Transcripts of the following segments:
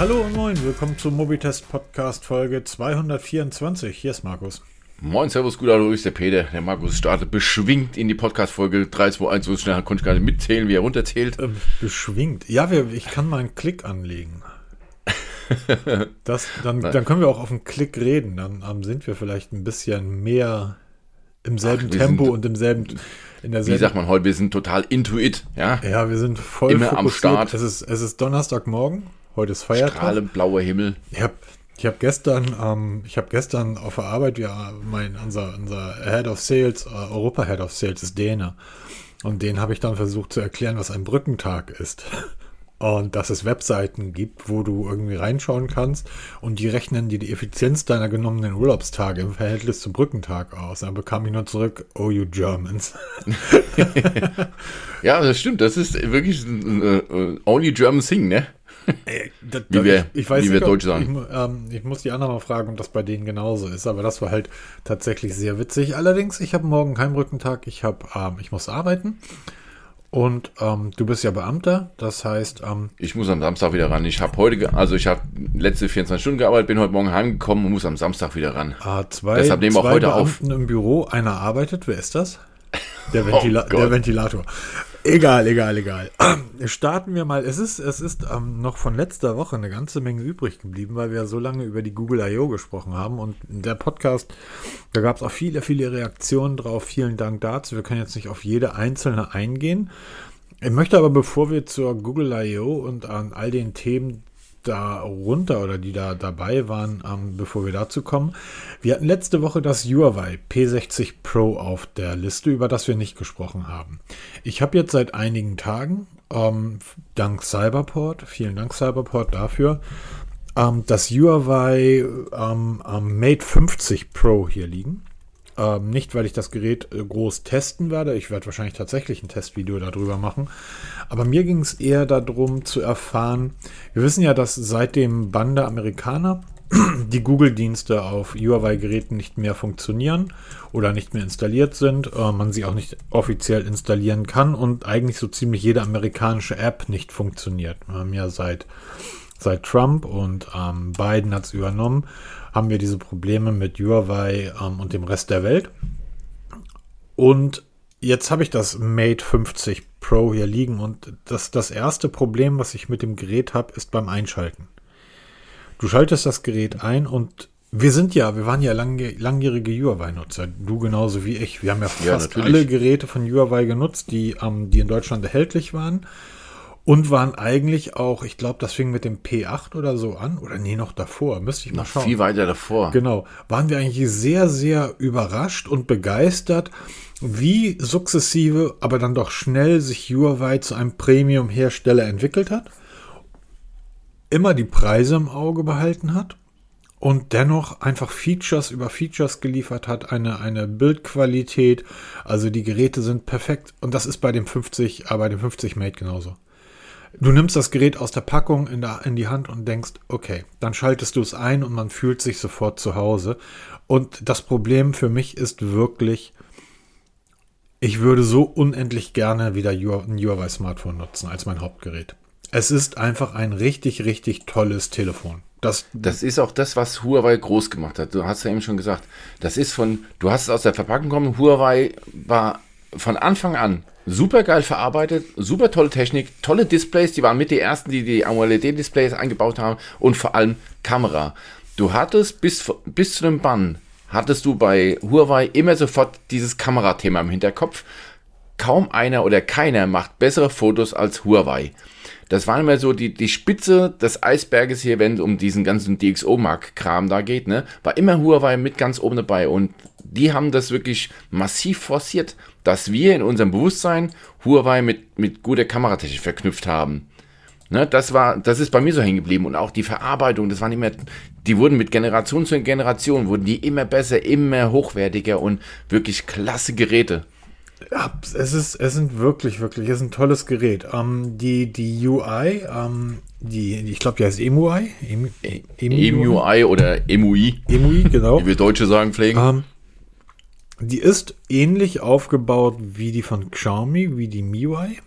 Hallo und moin, willkommen zum Mobitest Podcast Folge 224. Hier ist Markus. Moin, Servus, gut, hallo, ist der Peter. Der Markus startet beschwingt in die Podcast-Folge 321, so schnell konnte ich gar nicht mitzählen, wie er runterzählt. Ähm, beschwingt? Ja, wir, ich kann mal einen Klick anlegen. Das, dann, dann können wir auch auf einen Klick reden. Dann ähm, sind wir vielleicht ein bisschen mehr im selben Ach, Tempo sind- und im selben, in Wie derselben. sagt man heute, wir sind total intuit, ja? Ja, wir sind voll Immer am Start. Es ist, es ist Donnerstagmorgen. Heute ist Feiertag. Strahlend blauer Himmel. Ich habe ich hab gestern, ähm, ich habe gestern auf der Arbeit, ja, mein, unser, unser Head of Sales, äh, Europa Head of Sales ist Däne. Und den habe ich dann versucht zu erklären, was ein Brückentag ist. Und dass es Webseiten gibt, wo du irgendwie reinschauen kannst und die rechnen dir die Effizienz deiner genommenen Urlaubstage im Verhältnis zum Brückentag aus. Dann bekam ich nur zurück, oh you Germans. Ja, das stimmt, das ist wirklich ein äh, äh, only German thing, ne? Da- Wie wir- ich, ich weiß wie wir nicht, ob- Deutsche sagen. Ich, ähm, ich muss die anderen mal fragen, ob das bei denen genauso ist. Aber das war halt tatsächlich sehr witzig. Allerdings, ich habe morgen keinen Brückentag. Ich habe, ähm, ich muss arbeiten. Und ähm, du bist ja Beamter. Das heißt, ähm, Ich muss am Samstag wieder ran. Ich habe heute, also ich habe letzte 24 Stunden gearbeitet, bin heute Morgen heimgekommen und muss am Samstag wieder ran. äh, zwei, Deshalb nehmen wir auch zwei heute auf. Beamten im Büro. Einer arbeitet. Wer ist das? Der, Ventila Oh der Ventilator. Egal, egal, egal. Starten wir mal. Es ist, es ist ähm, noch von letzter Woche eine ganze Menge übrig geblieben, weil wir so lange über die Google I.O. gesprochen haben. Und der Podcast, da gab es auch viele, viele Reaktionen drauf. Vielen Dank dazu. Wir können jetzt nicht auf jede einzelne eingehen. Ich möchte aber, bevor wir zur Google I.O. und an all den Themen darunter oder die da dabei waren, ähm, bevor wir dazu kommen. Wir hatten letzte Woche das Huawei P60 Pro auf der Liste, über das wir nicht gesprochen haben. Ich habe jetzt seit einigen Tagen, ähm, dank Cyberport, vielen Dank Cyberport dafür, ähm, das Huawei ähm, Mate 50 Pro hier liegen. Ähm, nicht, weil ich das Gerät äh, groß testen werde. Ich werde wahrscheinlich tatsächlich ein Testvideo darüber machen. Aber mir ging es eher darum zu erfahren, wir wissen ja, dass seit dem Bann der Amerikaner die Google-Dienste auf Huawei-Geräten nicht mehr funktionieren oder nicht mehr installiert sind, äh, man sie auch nicht offiziell installieren kann und eigentlich so ziemlich jede amerikanische App nicht funktioniert. Wir haben ja seit seit Trump und ähm, Biden hat es übernommen, haben wir diese Probleme mit Huawei ähm, und dem Rest der Welt. Und jetzt habe ich das Mate 50 Pro hier liegen und das, das erste Problem, was ich mit dem Gerät habe, ist beim Einschalten. Du schaltest das Gerät ein und wir sind ja, wir waren ja lange, langjährige Huawei-Nutzer. Du genauso wie ich. Wir haben ja Ja, fast natürlich. alle Geräte von Huawei genutzt, die, ähm, die in Deutschland erhältlich waren. Und waren eigentlich auch, ich glaube, das fing mit dem P8 oder so an. Oder nee, noch davor. Müsste ich mal Noch schauen. viel weiter davor. Genau. Waren wir eigentlich sehr, sehr überrascht und begeistert, wie sukzessive, aber dann doch schnell sich Huawei zu einem Premium-Hersteller entwickelt hat. Immer die Preise im Auge behalten hat und dennoch einfach Features über Features geliefert hat, eine, eine Bildqualität. Also die Geräte sind perfekt und das ist bei dem 50, äh, bei dem 50 Mate genauso. Du nimmst das Gerät aus der Packung in, der, in die Hand und denkst, okay, dann schaltest du es ein und man fühlt sich sofort zu Hause. Und das Problem für mich ist wirklich, ich würde so unendlich gerne wieder ein Huawei Smartphone nutzen als mein Hauptgerät. Es ist einfach ein richtig, richtig tolles Telefon. Das, Das ist auch das, was Huawei groß gemacht hat. Du hast ja eben schon gesagt, das ist von, du hast es aus der Verpackung gekommen. Huawei war von Anfang an super geil verarbeitet, super tolle Technik, tolle Displays. Die waren mit die ersten, die die AMOLED-Displays eingebaut haben und vor allem Kamera. Du hattest bis, bis zu dem Bann, hattest du bei Huawei immer sofort dieses Kamerathema im Hinterkopf. Kaum einer oder keiner macht bessere Fotos als Huawei. Das war immer so die, die Spitze des Eisberges hier, wenn es um diesen ganzen DxO-Mark-Kram da geht, ne? War immer Huawei mit ganz oben dabei und die haben das wirklich massiv forciert, dass wir in unserem Bewusstsein Huawei mit, mit guter Kameratechnik verknüpft haben. Ne, das war, das ist bei mir so hängen geblieben und auch die Verarbeitung, das waren immer, die wurden mit Generation zu Generation, wurden die immer besser, immer hochwertiger und wirklich klasse Geräte. Ja, es ist, es sind wirklich, wirklich, es ist ein tolles Gerät. Ähm, die, die UI, ähm, die, ich glaube, die heißt EMUI. Emu, EMUI oder EMUI, EMUI, genau. wie wir Deutsche sagen pflegen. Ähm, die ist ähnlich aufgebaut wie die von Xiaomi, wie die MIUI.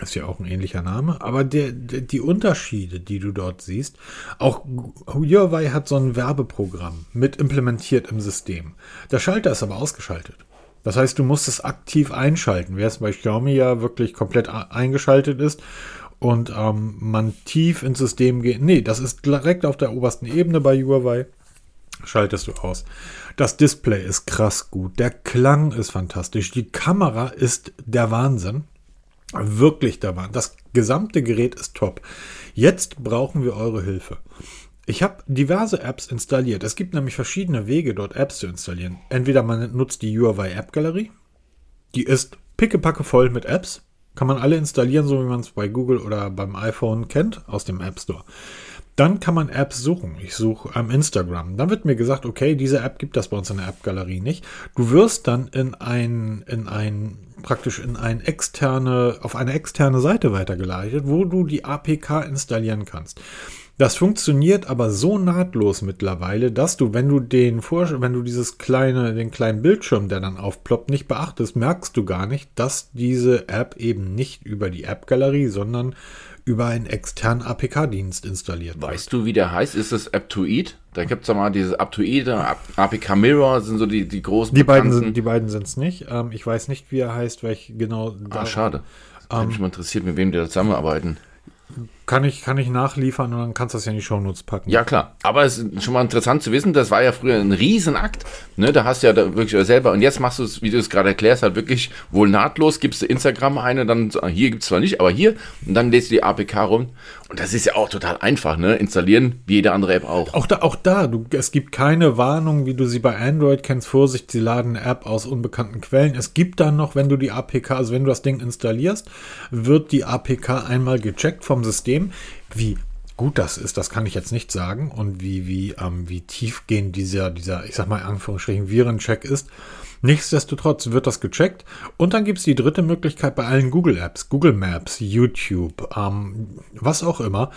ist ja auch ein ähnlicher Name, aber der, der, die Unterschiede, die du dort siehst, auch Huawei hat so ein Werbeprogramm mit implementiert im System. Der Schalter ist aber ausgeschaltet. Das heißt, du musst es aktiv einschalten, während bei Xiaomi ja wirklich komplett eingeschaltet ist und ähm, man tief ins System geht. Nee, das ist direkt auf der obersten Ebene bei Huawei. Schaltest du aus. Das Display ist krass gut. Der Klang ist fantastisch. Die Kamera ist der Wahnsinn. Wirklich der Wahnsinn. Das gesamte Gerät ist top. Jetzt brauchen wir eure Hilfe. Ich habe diverse Apps installiert. Es gibt nämlich verschiedene Wege, dort Apps zu installieren. Entweder man nutzt die Huawei App Galerie. Die ist pickepacke voll mit Apps. Kann man alle installieren, so wie man es bei Google oder beim iPhone kennt, aus dem App Store. Dann kann man Apps suchen. Ich suche am Instagram. Dann wird mir gesagt, okay, diese App gibt das bei uns in der App-Galerie nicht. Du wirst dann in ein, in ein, praktisch in ein externe, auf eine externe Seite weitergeleitet, wo du die APK installieren kannst. Das funktioniert aber so nahtlos mittlerweile, dass du, wenn du den Vor wenn du dieses kleine, den kleinen Bildschirm, der dann aufploppt, nicht beachtest, merkst du gar nicht, dass diese App eben nicht über die App-Galerie, sondern über einen externen APK-Dienst installiert wird. Weißt du, wie der heißt? Ist es Aptoid? Da gibt es ja mal dieses Aptoid, APK Mirror sind so die, die großen. Die beiden sind die beiden sind es nicht. Ähm, ich weiß nicht, wie er heißt, weil ich genau. Ah, schade. Das ähm, mich mal interessiert, mit wem die da zusammenarbeiten. Kann ich, kann ich nachliefern und dann kannst du das ja in die Shownotes packen. Ja, klar. Aber es ist schon mal interessant zu wissen, das war ja früher ein Riesenakt. Ne? Da hast du ja da wirklich selber, und jetzt machst du es, wie du es gerade erklärst, halt wirklich wohl nahtlos, gibst du Instagram eine, dann hier gibt es zwar nicht, aber hier, und dann lädst du die APK rum. Und das ist ja auch total einfach, ne? Installieren, wie jede andere App auch. Auch da, auch da, du, es gibt keine Warnung, wie du sie bei Android kennst. Vorsicht, sie laden eine App aus unbekannten Quellen. Es gibt dann noch, wenn du die APK, also wenn du das Ding installierst, wird die APK einmal gecheckt vom System. Wie gut das ist, das kann ich jetzt nicht sagen. Und wie, wie, ähm, wie tiefgehend dieser, dieser, ich sag mal, Anführungsstrichen, Virencheck ist. Nichtsdestotrotz wird das gecheckt. Und dann gibt es die dritte Möglichkeit bei allen Google Apps, Google Maps, YouTube, ähm, was auch immer.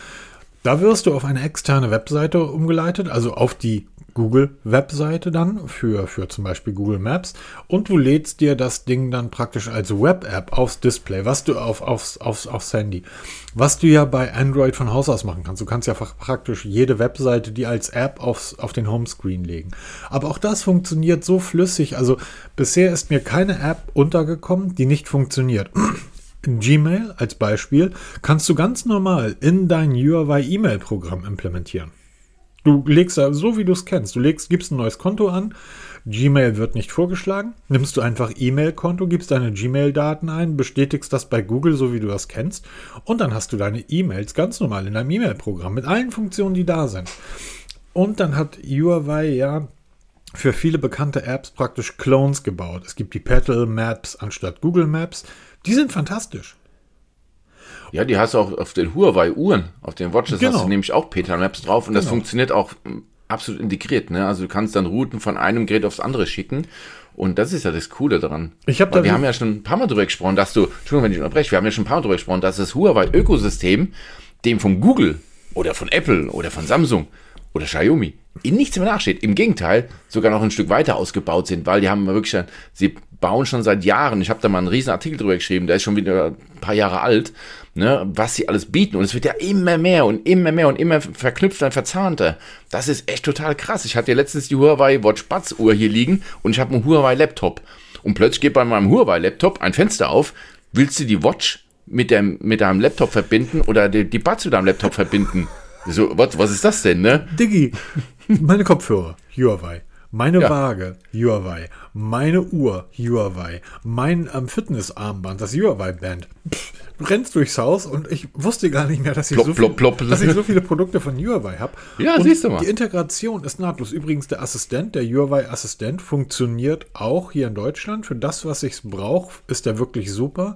Da wirst du auf eine externe Webseite umgeleitet, also auf die Google-Webseite dann für, für zum Beispiel Google Maps und du lädst dir das Ding dann praktisch als Web-App aufs Display, was du auf, aufs, aufs, aufs Handy, was du ja bei Android von Haus aus machen kannst. Du kannst ja praktisch jede Webseite die als App aufs, auf den Homescreen legen. Aber auch das funktioniert so flüssig. Also bisher ist mir keine App untergekommen, die nicht funktioniert. Gmail als Beispiel kannst du ganz normal in dein Huawei E-Mail-Programm implementieren. Du legst so wie du es kennst, du legst, gibst ein neues Konto an, Gmail wird nicht vorgeschlagen, nimmst du einfach E-Mail-Konto, gibst deine Gmail-Daten ein, bestätigst das bei Google, so wie du das kennst, und dann hast du deine E-Mails ganz normal in deinem E-Mail-Programm mit allen Funktionen, die da sind. Und dann hat Huawei ja für viele bekannte Apps praktisch Clones gebaut. Es gibt die Petal Maps anstatt Google Maps. Die sind fantastisch. Ja, die hast du auch auf den Huawei-Uhren, auf den Watches genau. hast du nämlich auch Peter Maps drauf und genau. das funktioniert auch hm, absolut integriert. Ne? Also du kannst dann Routen von einem Gerät aufs andere schicken. Und das ist ja das Coole daran. Ich hab da wir haben ja schon ein paar Mal drüber gesprochen, dass du, Entschuldigung, wenn ich unterbreche, wir haben ja schon ein paar Mal drüber gesprochen, dass das Huawei-Ökosystem dem von Google oder von Apple oder von Samsung oder Xiaomi in nichts mehr nachsteht. Im Gegenteil, sogar noch ein Stück weiter ausgebaut sind, weil die haben wirklich, sie bauen schon seit Jahren, ich habe da mal einen riesen Artikel drüber geschrieben, der ist schon wieder ein paar Jahre alt, ne, was sie alles bieten. Und es wird ja immer mehr und immer mehr und immer verknüpfter und verzahnter. Das ist echt total krass. Ich hatte ja letztens die Huawei Watch Buds Uhr hier liegen und ich habe einen Huawei Laptop. Und plötzlich geht bei meinem Huawei Laptop ein Fenster auf. Willst du die Watch mit, dem, mit deinem Laptop verbinden oder die, die Buds mit deinem Laptop verbinden? So, was, was ist das denn, ne? Diggi, meine Kopfhörer, Huawei. Meine ja. Waage, Huawei. Meine Uhr, Huawei. Mein ähm, Fitnessarmband, das Huawei-Band. Rennst durchs Haus und ich wusste gar nicht mehr, dass ich, plop, so, plop, plop. Dass ich so viele Produkte von Huawei habe. Ja, und siehst du mal. Die Integration ist nahtlos. Übrigens, der Assistent, der Huawei-Assistent, funktioniert auch hier in Deutschland. Für das, was ich brauche, ist der wirklich super.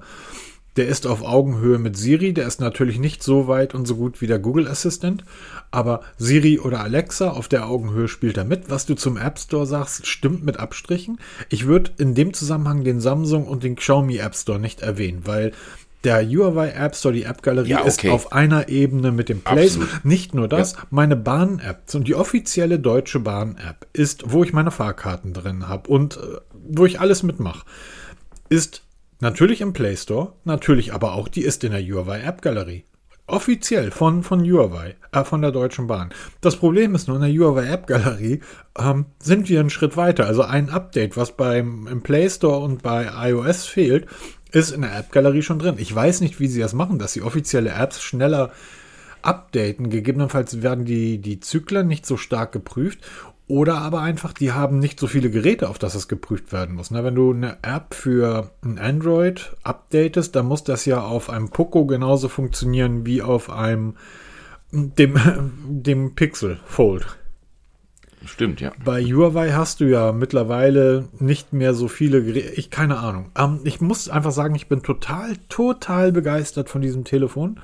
Der ist auf Augenhöhe mit Siri. Der ist natürlich nicht so weit und so gut wie der Google Assistant. Aber Siri oder Alexa auf der Augenhöhe spielt er mit. Was du zum App Store sagst, stimmt mit Abstrichen. Ich würde in dem Zusammenhang den Samsung und den Xiaomi App Store nicht erwähnen, weil der Huawei App Store, die App Galerie, ja, okay. ist auf einer Ebene mit dem Play Store. Nicht nur das, ja. meine Bahn-App und die offizielle deutsche Bahn-App ist, wo ich meine Fahrkarten drin habe und äh, wo ich alles mitmache, ist Natürlich im Play Store, natürlich aber auch, die ist in der Huawei App Galerie. Offiziell von, von Huawei, äh, von der Deutschen Bahn. Das Problem ist nur, in der Huawei App Galerie ähm, sind wir einen Schritt weiter. Also ein Update, was beim im Play Store und bei iOS fehlt, ist in der App Galerie schon drin. Ich weiß nicht, wie sie das machen, dass sie offizielle Apps schneller updaten. Gegebenenfalls werden die, die Zyklen nicht so stark geprüft. Oder aber einfach, die haben nicht so viele Geräte, auf das es geprüft werden muss. Ne? Wenn du eine App für ein Android updatest, dann muss das ja auf einem Poco genauso funktionieren wie auf einem dem, dem Pixel Fold. Stimmt, ja. Bei Huawei hast du ja mittlerweile nicht mehr so viele Geräte. Ich keine Ahnung. Ähm, ich muss einfach sagen, ich bin total, total begeistert von diesem Telefon.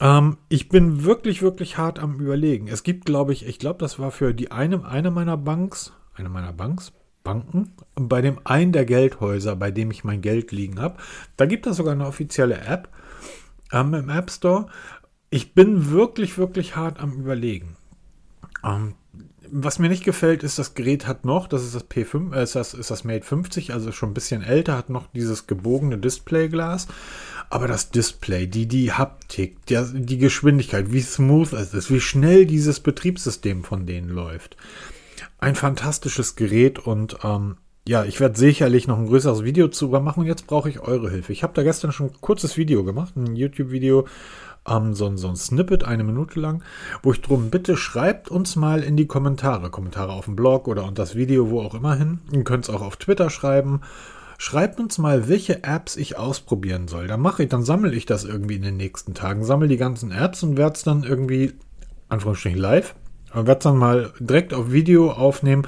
Ähm, ich bin wirklich, wirklich hart am Überlegen. Es gibt, glaube ich, ich glaube, das war für die eine, eine meiner Banks, eine meiner Banks, Banken, bei dem einen der Geldhäuser, bei dem ich mein Geld liegen habe. Da gibt es sogar eine offizielle App ähm, im App Store. Ich bin wirklich, wirklich hart am Überlegen. Ähm, was mir nicht gefällt, ist, das Gerät hat noch, das ist das P5, äh, ist, das, ist das Mate 50, also schon ein bisschen älter, hat noch dieses gebogene Displayglas. Aber das Display, die, die Haptik, die, die Geschwindigkeit, wie smooth es ist, wie schnell dieses Betriebssystem von denen läuft. Ein fantastisches Gerät und ähm, ja, ich werde sicherlich noch ein größeres Video zu machen und jetzt brauche ich eure Hilfe. Ich habe da gestern schon ein kurzes Video gemacht, ein YouTube-Video, ähm, so, so ein Snippet, eine Minute lang, wo ich drum bitte, schreibt uns mal in die Kommentare, Kommentare auf dem Blog oder unter das Video, wo auch immer hin. Ihr könnt es auch auf Twitter schreiben Schreibt uns mal, welche Apps ich ausprobieren soll. Dann mache ich, dann sammle ich das irgendwie in den nächsten Tagen, sammle die ganzen Apps und werde es dann irgendwie, Anführungsstrichen live, werde es dann mal direkt auf Video aufnehmen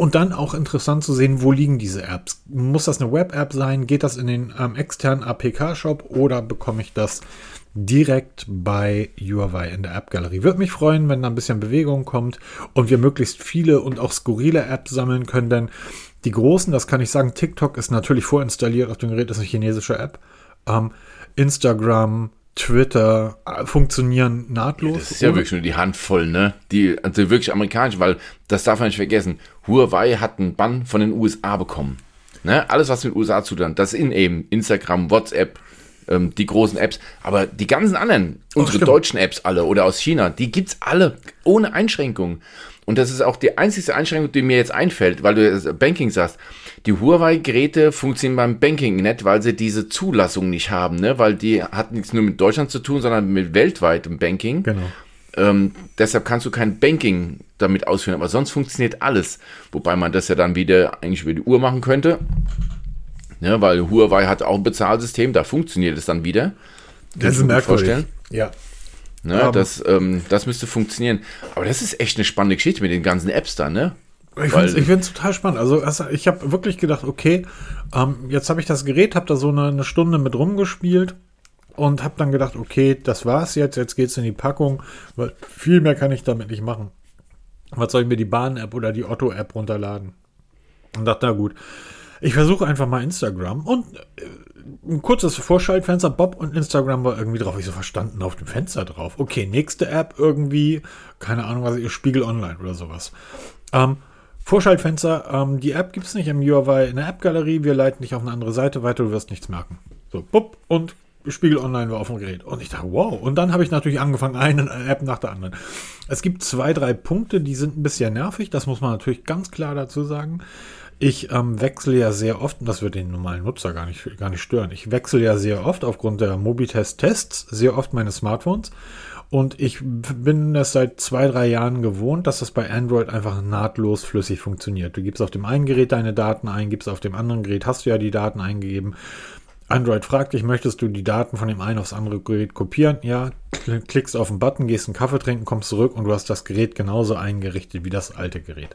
und dann auch interessant zu sehen, wo liegen diese Apps. Muss das eine Web-App sein? Geht das in den ähm, externen APK-Shop oder bekomme ich das direkt bei Huawei in der App-Galerie? Würde mich freuen, wenn da ein bisschen Bewegung kommt und wir möglichst viele und auch skurrile Apps sammeln können, denn die großen, das kann ich sagen, TikTok ist natürlich vorinstalliert auf dem Gerät, ist eine chinesische App. Ähm, Instagram, Twitter äh, funktionieren nahtlos. das ist ja wirklich nur die Handvoll, ne? Die, also wirklich amerikanisch, weil das darf man nicht vergessen. Huawei hat einen Bann von den USA bekommen. Ne? Alles, was mit USA zu tun das in eben Instagram, WhatsApp, ähm, die großen Apps. Aber die ganzen anderen, unsere stimmt. deutschen Apps alle oder aus China, die gibt's alle ohne Einschränkungen. Und das ist auch die einzige Einschränkung, die mir jetzt einfällt, weil du Banking sagst. Die Huawei-Geräte funktionieren beim Banking nicht, weil sie diese Zulassung nicht haben, ne? weil die hat nichts nur mit Deutschland zu tun, sondern mit weltweitem Banking. Genau. Ähm, deshalb kannst du kein Banking damit ausführen, aber sonst funktioniert alles. Wobei man das ja dann wieder eigentlich über die Uhr machen könnte. Ne, weil Huawei hat auch ein Bezahlsystem, da funktioniert es dann wieder. Das ist merkwürdig. Vorstellen. Ja. Ne, um, das, ähm, das müsste funktionieren. Aber das ist echt eine spannende Geschichte mit den ganzen Apps da, ne? Ich finde es total spannend. Also, also ich habe wirklich gedacht, okay, ähm, jetzt habe ich das Gerät, habe da so eine, eine, Stunde mit rumgespielt und habe dann gedacht, okay, das war's jetzt, jetzt geht's in die Packung, weil viel mehr kann ich damit nicht machen. Was soll ich mir die Bahn-App oder die Otto-App runterladen? Und dachte, na gut, ich versuche einfach mal Instagram und äh, ein kurzes Vorschaltfenster, Bob und Instagram war irgendwie drauf. Ich so verstanden auf dem Fenster drauf. Okay, nächste App irgendwie, keine Ahnung, was ist, Spiegel Online oder sowas. Ähm, Vorschaltfenster, ähm, die App gibt es nicht im UI in der App-Galerie. Wir leiten dich auf eine andere Seite weiter, du wirst nichts merken. So, bupp, und Spiegel Online war auf dem Gerät. Und ich dachte, wow. Und dann habe ich natürlich angefangen, eine App nach der anderen. Es gibt zwei, drei Punkte, die sind ein bisschen nervig. Das muss man natürlich ganz klar dazu sagen. Ich ähm, wechsle ja sehr oft, und das wird den normalen Nutzer gar nicht, gar nicht stören, ich wechsle ja sehr oft aufgrund der Mobitest-Tests sehr oft meine Smartphones. Und ich bin es seit zwei, drei Jahren gewohnt, dass das bei Android einfach nahtlos flüssig funktioniert. Du gibst auf dem einen Gerät deine Daten ein, gibst auf dem anderen Gerät, hast du ja die Daten eingegeben. Android fragt dich, möchtest du die Daten von dem einen aufs andere Gerät kopieren? Ja, klickst auf den Button, gehst einen Kaffee trinken, kommst zurück und du hast das Gerät genauso eingerichtet wie das alte Gerät.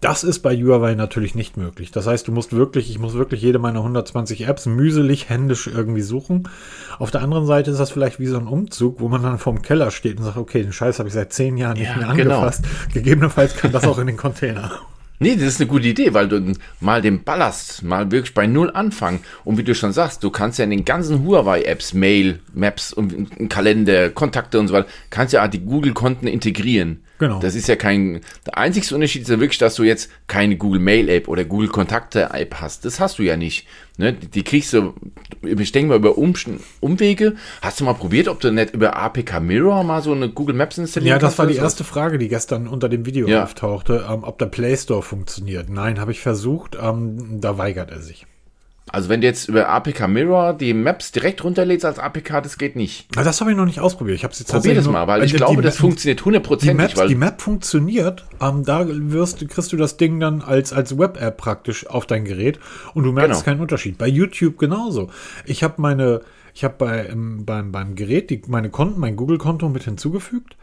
Das ist bei Huawei natürlich nicht möglich. Das heißt, du musst wirklich, ich muss wirklich jede meiner 120 Apps mühselig händisch irgendwie suchen. Auf der anderen Seite ist das vielleicht wie so ein Umzug, wo man dann vorm Keller steht und sagt, okay, den Scheiß habe ich seit zehn Jahren nicht ja, mehr genau. angefasst. Genau. Gegebenenfalls kann das auch in den Container. Nee, das ist eine gute Idee, weil du mal den Ballast mal wirklich bei Null anfangen. Und wie du schon sagst, du kannst ja in den ganzen Huawei-Apps Mail Maps und Kalender, Kontakte und so weiter, kannst ja die Google-Konten integrieren. Genau. Das ist ja kein, der einzigste Unterschied ist ja wirklich, dass du jetzt keine Google Mail App oder Google Kontakte App hast. Das hast du ja nicht. Ne? Die kriegst du, ich denke mal, über um, Umwege. Hast du mal probiert, ob du nicht über APK Mirror mal so eine Google Maps installieren Ja, das war die erste Frage, die gestern unter dem Video Ja. auftauchte, ähm, ob der Play Store funktioniert. Nein, habe ich versucht, ähm, da weigert er sich. Also wenn du jetzt über APK Mirror die Maps direkt runterlädst als APK, das geht nicht. Na, das habe ich noch nicht ausprobiert. Ich habe sie Probier das mal, weil ich die- glaube, die- das funktioniert Die, hundertprozentig, Maps, weil die Map funktioniert, ähm, da wirst, kriegst du das Ding dann als, als Web-App praktisch auf dein Gerät und du merkst Genau. keinen Unterschied. Bei YouTube genauso. Ich habe meine, ich habe bei, ähm, beim, beim Gerät die, meine Konten, mein Google-Konto mit hinzugefügt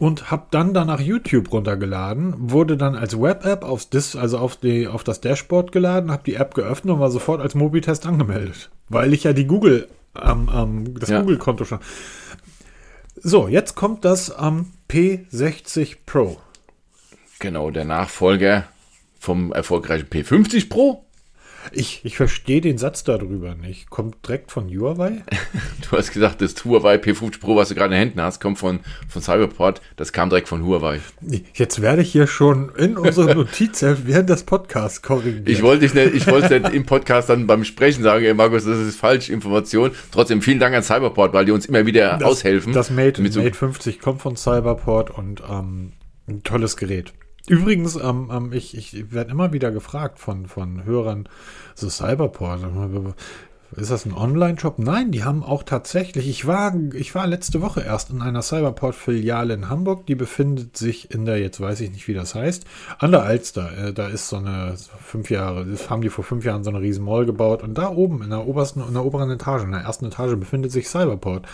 und habe dann danach YouTube runtergeladen, wurde dann als Web-App aufs Dis, also auf, die, auf das Dashboard geladen, habe die App geöffnet und war sofort als Mobitest angemeldet, weil ich ja die Google, ähm, ähm, das Ja. Google-Konto schon. So, jetzt kommt das am P60 Pro. genau der Nachfolger vom erfolgreichen P50 Pro. Ich, ich verstehe den Satz darüber nicht. Kommt direkt von Huawei? Du hast gesagt, das Huawei P50 Pro, was du gerade in den Händen hast, kommt von, von Cyberport. Das kam direkt von Huawei. Jetzt werde ich hier schon in unsere Notiz während des Podcasts korrigiert. Ich wollte dich nicht, ich wollte nicht im Podcast dann beim Sprechen sagen, ey Markus, das ist falsche Information. Trotzdem vielen Dank an Cyberport, weil die uns immer wieder das, aushelfen. Das Mate, Mit so- Mate 50 kommt von Cyberport und ähm, ein tolles Gerät. Übrigens, ähm, ähm, ich, ich werde immer wieder gefragt von, von Hörern, so Cyberport, ist das ein Online-Shop? Nein, die haben auch tatsächlich, ich war, ich war letzte Woche erst in einer Cyberport-Filiale in Hamburg, die befindet sich in der, jetzt weiß ich nicht, wie das heißt, an der Alster. Äh, da ist so eine, fünf Jahre, haben die vor fünf Jahren so eine riesen Mall gebaut und da oben in der obersten, in der oberen Etage, in der ersten Etage befindet sich Cyberport.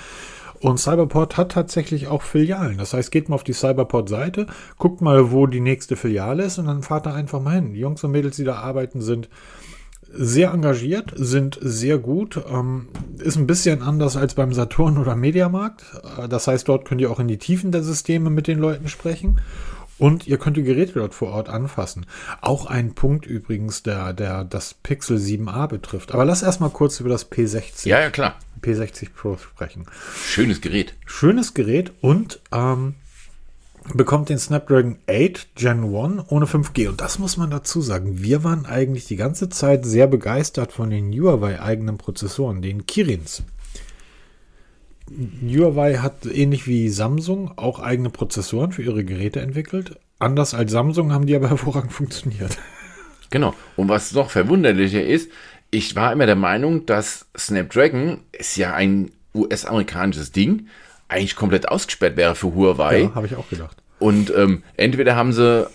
Und Cyberport hat tatsächlich auch Filialen. Das heißt, geht mal auf die Cyberport-Seite, guckt mal, wo die nächste Filiale ist und dann fahrt da einfach mal hin. Die Jungs und Mädels, die da arbeiten, sind sehr engagiert, sind sehr gut. Ähm, ist ein bisschen anders als beim Saturn oder Mediamarkt. Äh, Das heißt, dort könnt ihr auch in die Tiefen der Systeme mit den Leuten sprechen. Und ihr könnt die Geräte dort vor Ort anfassen. Auch ein Punkt übrigens, der, der das Pixel 7a betrifft. Aber lass erstmal kurz über das P60, ja, ja, klar. P60 Pro sprechen. Schönes Gerät. Schönes Gerät und ähm, bekommt den Snapdragon 8 Gen 1 ohne 5G. Und das muss man dazu sagen. Wir waren eigentlich die ganze Zeit sehr begeistert von den Huawei eigenen Prozessoren, den Kirins. Huawei hat ähnlich wie Samsung auch eigene Prozessoren für ihre Geräte entwickelt. Anders als Samsung haben die aber hervorragend funktioniert. Genau. Und was noch verwunderlicher ist, ich war immer der Meinung, dass Snapdragon ist ja ein US-amerikanisches Ding, eigentlich komplett ausgesperrt wäre für Huawei. Ja, habe ich auch gedacht. Und ähm, entweder haben sie,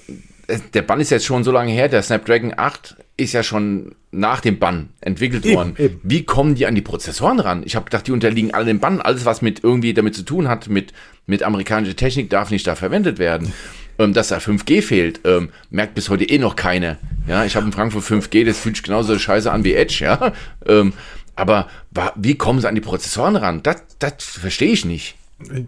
es- der Bann ist jetzt schon so lange her, der Snapdragon 8 ist ja schon nach dem Bann entwickelt Eben, worden. eben. Wie kommen die an die Prozessoren ran? Ich habe gedacht, die unterliegen alle dem Bann. Alles, was mit irgendwie damit zu tun hat, mit, mit amerikanischer Technik, darf nicht da verwendet werden. Ähm, dass da 5G fehlt, ähm, merkt bis heute eh noch keiner. Ja, ich habe in Frankfurt 5G, das fühlt sich genauso scheiße an wie Edge, ja. Ähm, aber wie kommen sie an die Prozessoren ran? Das, das verstehe ich nicht.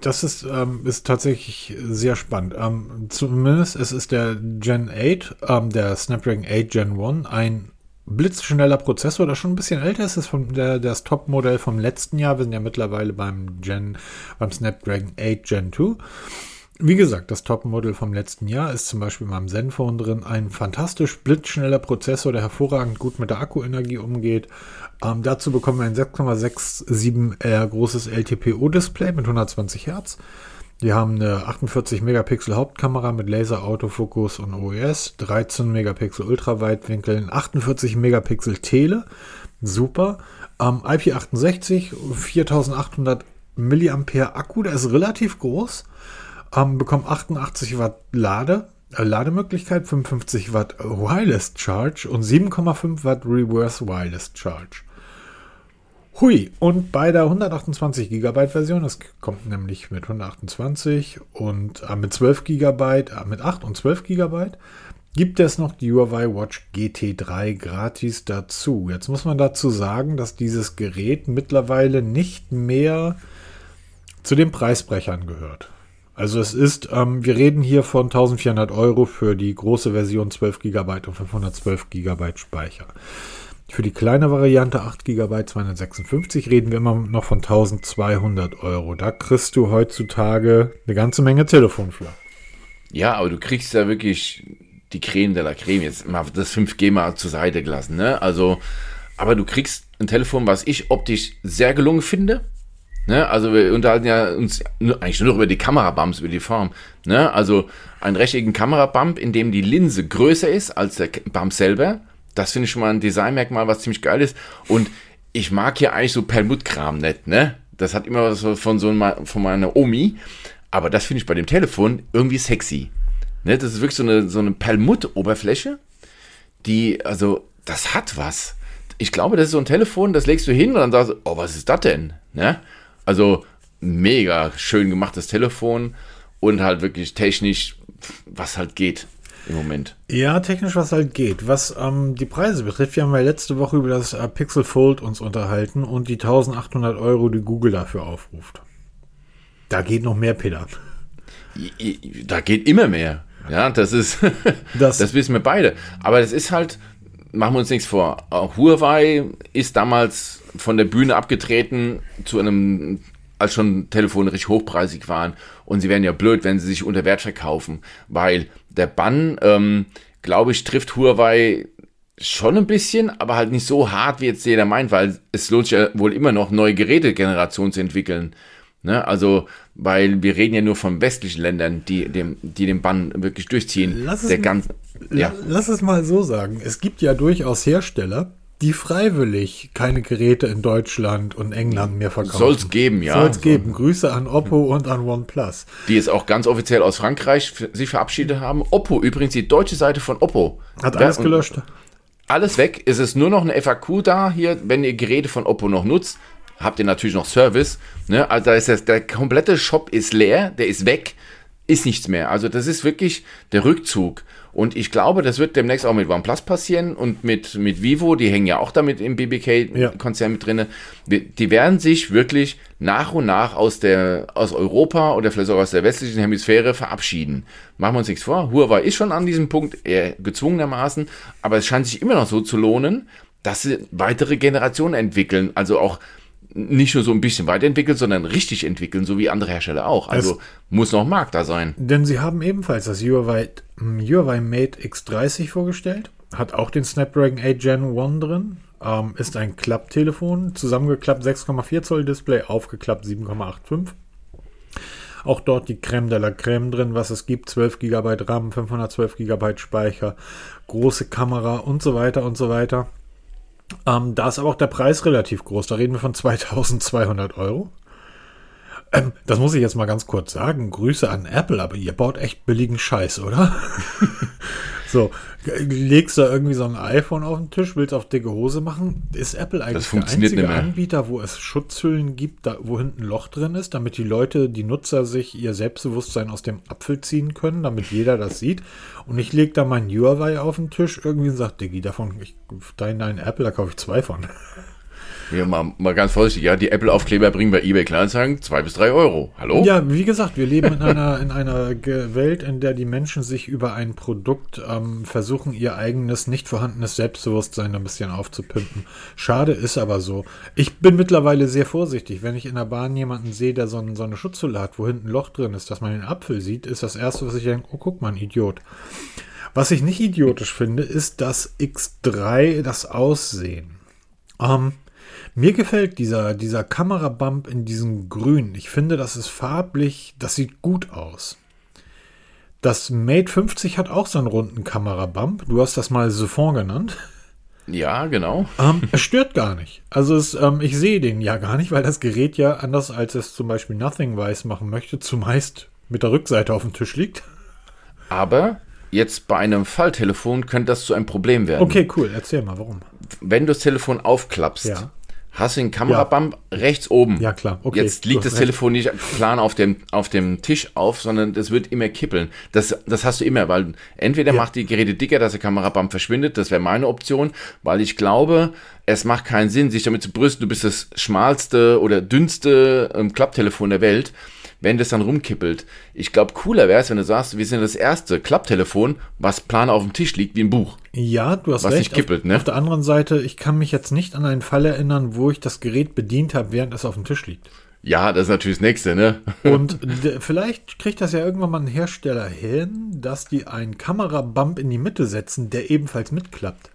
Das ist, ähm, ist tatsächlich sehr spannend. Ähm, zumindest es ist der Gen 8, ähm, der Snapdragon 8 Gen 1, ein blitzschneller Prozessor, der schon ein bisschen älter ist, ist von der, das Top-Modell vom letzten Jahr. Wir sind ja mittlerweile beim Gen, beim Snapdragon 8 Gen 2. Wie gesagt, das Top-Modell vom letzten Jahr ist zum Beispiel beim Zenfone drin. Ein fantastisch blitzschneller Prozessor, der hervorragend gut mit der Akkuenergie umgeht. Ähm, dazu bekommen wir ein 6,67R großes LTPO-Display mit 120 Hertz. Wir haben eine 48 Megapixel Hauptkamera mit Laser, Autofokus und OES, 13 Megapixel Ultraweitwinkel, ein 48 Megapixel Tele, super. Ähm, IP68, 4800 Milliampere Akku, der ist relativ groß, ähm, bekommt 88 Watt Lade, äh, Lademöglichkeit, 55 Watt Wireless Charge und 7,5 Watt Reverse Wireless Charge. Hui, und bei der 128 GB Version, das kommt nämlich mit 128 und äh, mit 12 GB, äh, mit 8 und 12 GB, gibt es noch die Huawei Watch GT3 gratis dazu. Jetzt muss man dazu sagen, dass dieses Gerät mittlerweile nicht mehr zu den Preisbrechern gehört. Also es ist, ähm, wir reden hier von 1400 Euro für die große Version 12 GB und 512 GB Speicher. Für die kleine Variante 8 GB 256 reden wir immer noch von 1200 Euro. Da kriegst du heutzutage eine ganze Menge Telefon für. Ja, aber du kriegst ja wirklich die Creme de la Creme. Jetzt mal das 5G mal zur Seite gelassen, ne? Also, aber du kriegst ein Telefon, was ich optisch sehr gelungen finde. Ne? Also wir unterhalten ja uns eigentlich nur über die Kamerabumps, über die Form. Ne? Also einen rechteckigen Kamerabump, in dem die Linse größer ist als der Bump selber. Das finde ich schon mal ein Designmerkmal, was ziemlich geil ist. Und ich mag ja eigentlich so Perlmutt-Kram nicht, ne? Das hat immer was von so von meiner Omi. Aber das finde ich bei dem Telefon irgendwie sexy. Ne? Das ist wirklich so eine, so eine Perlmutt-Oberfläche, die, also, das hat was. Ich glaube, das ist so ein Telefon, das legst du hin und dann sagst du, oh, was ist das denn? Ne? Also, mega schön gemachtes Telefon und halt wirklich technisch, was halt geht im Moment. Ja, technisch was halt geht. Was ähm, die Preise betrifft, wir haben ja letzte Woche über das äh, Pixel Fold uns unterhalten und die 1800 Euro, die Google dafür aufruft. Da geht noch mehr, Peter. Da geht immer mehr. Ja, das ist, das, das wissen wir beide. Aber das ist halt, machen wir uns nichts vor. Auch Huawei ist damals von der Bühne abgetreten zu einem, als schon Telefone richtig hochpreisig waren. Und sie wären ja blöd, wenn sie sich unter Wert verkaufen, weil der Bann, ähm, glaube ich, trifft Huawei schon ein bisschen, aber halt nicht so hart, wie jetzt jeder meint, weil es lohnt sich ja wohl immer noch, neue Gerätegenerationen zu entwickeln. Ne? Also, weil wir reden ja nur von westlichen Ländern, die, dem, die den Bann wirklich durchziehen. Lass es, ganz, ja. lass es mal so sagen. Es gibt ja durchaus Hersteller, die freiwillig keine Geräte in Deutschland und England mehr verkaufen. Soll es geben, ja. Soll es geben. Grüße an Oppo und an OnePlus. Die es auch ganz offiziell aus Frankreich sich verabschiedet haben. Oppo, übrigens die deutsche Seite von Oppo. Hat alles gelöscht. Alles weg. Es ist nur noch eine FAQ da hier, wenn ihr Geräte von Oppo noch nutzt habt ihr natürlich noch Service. Ne? Also da ist das, der komplette Shop ist leer, der ist weg, ist nichts mehr. Also das ist wirklich der Rückzug. Und ich glaube, das wird demnächst auch mit OnePlus passieren und mit, mit Vivo, die hängen ja auch damit im BBK-Konzern ja. mit drin. Die werden sich wirklich nach und nach aus, der, aus Europa oder vielleicht sogar aus der westlichen Hemisphäre verabschieden. Machen wir uns nichts vor. Huawei ist schon an diesem Punkt eher gezwungenermaßen, aber es scheint sich immer noch so zu lohnen, dass sie weitere Generationen entwickeln. Also auch nicht nur so ein bisschen weiterentwickeln, sondern richtig entwickeln, so wie andere Hersteller auch. Also es, muss noch Markt da sein. Denn sie haben ebenfalls das Huawei, Huawei Mate X30 vorgestellt, hat auch den Snapdragon 8 Gen 1 drin, ähm, ist ein Klapptelefon, zusammengeklappt 6,4 Zoll Display, aufgeklappt 7,85. Auch dort die Creme de la Creme drin, was es gibt. 12 GB RAM, 512 GB Speicher, große Kamera und so weiter und so weiter. Ähm, da ist aber auch der Preis relativ groß. Da reden wir von 2200 Euro. Ähm, das muss ich jetzt mal ganz kurz sagen. Grüße an Apple, aber ihr baut echt billigen Scheiß, oder? so, legst da irgendwie so ein iPhone auf den Tisch, willst auf dicke Hose machen. Ist Apple eigentlich der einzige Anbieter, wo es Schutzhüllen gibt, da, wo hinten ein Loch drin ist, damit die Leute, die Nutzer sich ihr Selbstbewusstsein aus dem Apfel ziehen können, damit jeder das sieht? Und ich lege da mein Huawei auf den Tisch irgendwie und sage, Diggi, davon, ich, dein, dein Apple, da kaufe ich zwei von. Ja, mal, mal ganz vorsichtig, ja, die Apple-Aufkleber bringen bei eBay Kleinanzeigen zwei bis drei Euro. Hallo? Ja, wie gesagt, wir leben in einer, in einer Welt, in der die Menschen sich über ein Produkt ähm, versuchen, ihr eigenes, nicht vorhandenes Selbstbewusstsein ein bisschen aufzupimpen. Schade ist aber so. Ich bin mittlerweile sehr vorsichtig. Wenn ich in der Bahn jemanden sehe, der so, ein, so eine Schutzhülle hat, wo hinten ein Loch drin ist, dass man den Apfel sieht, ist das Erste, was ich denke, oh, guck mal, ein Idiot. Was ich nicht idiotisch finde, ist das X3, das Aussehen. Ähm, mir gefällt dieser, dieser Kamerabump in diesem Grün. Ich finde, das ist farblich, das sieht gut aus. Das Mate 50 hat auch so einen runden Kamerabump. Du hast das mal Siphon genannt. Ja, genau. Ähm, es stört gar nicht. Also es, ähm, ich sehe den ja gar nicht, weil das Gerät ja anders als es zum Beispiel Nothing weiß machen möchte, zumeist mit der Rückseite auf dem Tisch liegt. Aber jetzt bei einem Falltelefon könnte das zu einem Problem werden. Okay, cool. Erzähl mal, warum. Wenn du das Telefon aufklappst, ja hast du den Kamerabump ja. rechts oben. Ja, klar. Okay, Jetzt liegt das recht. Telefon nicht plan auf dem, auf dem Tisch auf, sondern das wird immer kippeln. Das, das hast du immer, weil entweder ja. macht die Geräte dicker, dass der Kamerabump verschwindet, das wäre meine Option, weil ich glaube, es macht keinen Sinn, sich damit zu brüsten, du bist das schmalste oder dünnste ähm, Klapptelefon der Welt wenn das dann rumkippelt. Ich glaube, cooler wäre es, wenn du sagst, wir sind das erste Klapptelefon, was plan auf dem Tisch liegt wie ein Buch. Ja, du hast Was recht. nicht kippelt, auf, ne? auf der anderen Seite, ich kann mich jetzt nicht an einen Fall erinnern, wo ich das Gerät bedient habe, während es auf dem Tisch liegt. Ja, das ist natürlich das Nächste, ne? Und vielleicht kriegt das ja irgendwann mal ein Hersteller hin, dass die einen Kamerabump in die Mitte setzen, der ebenfalls mitklappt.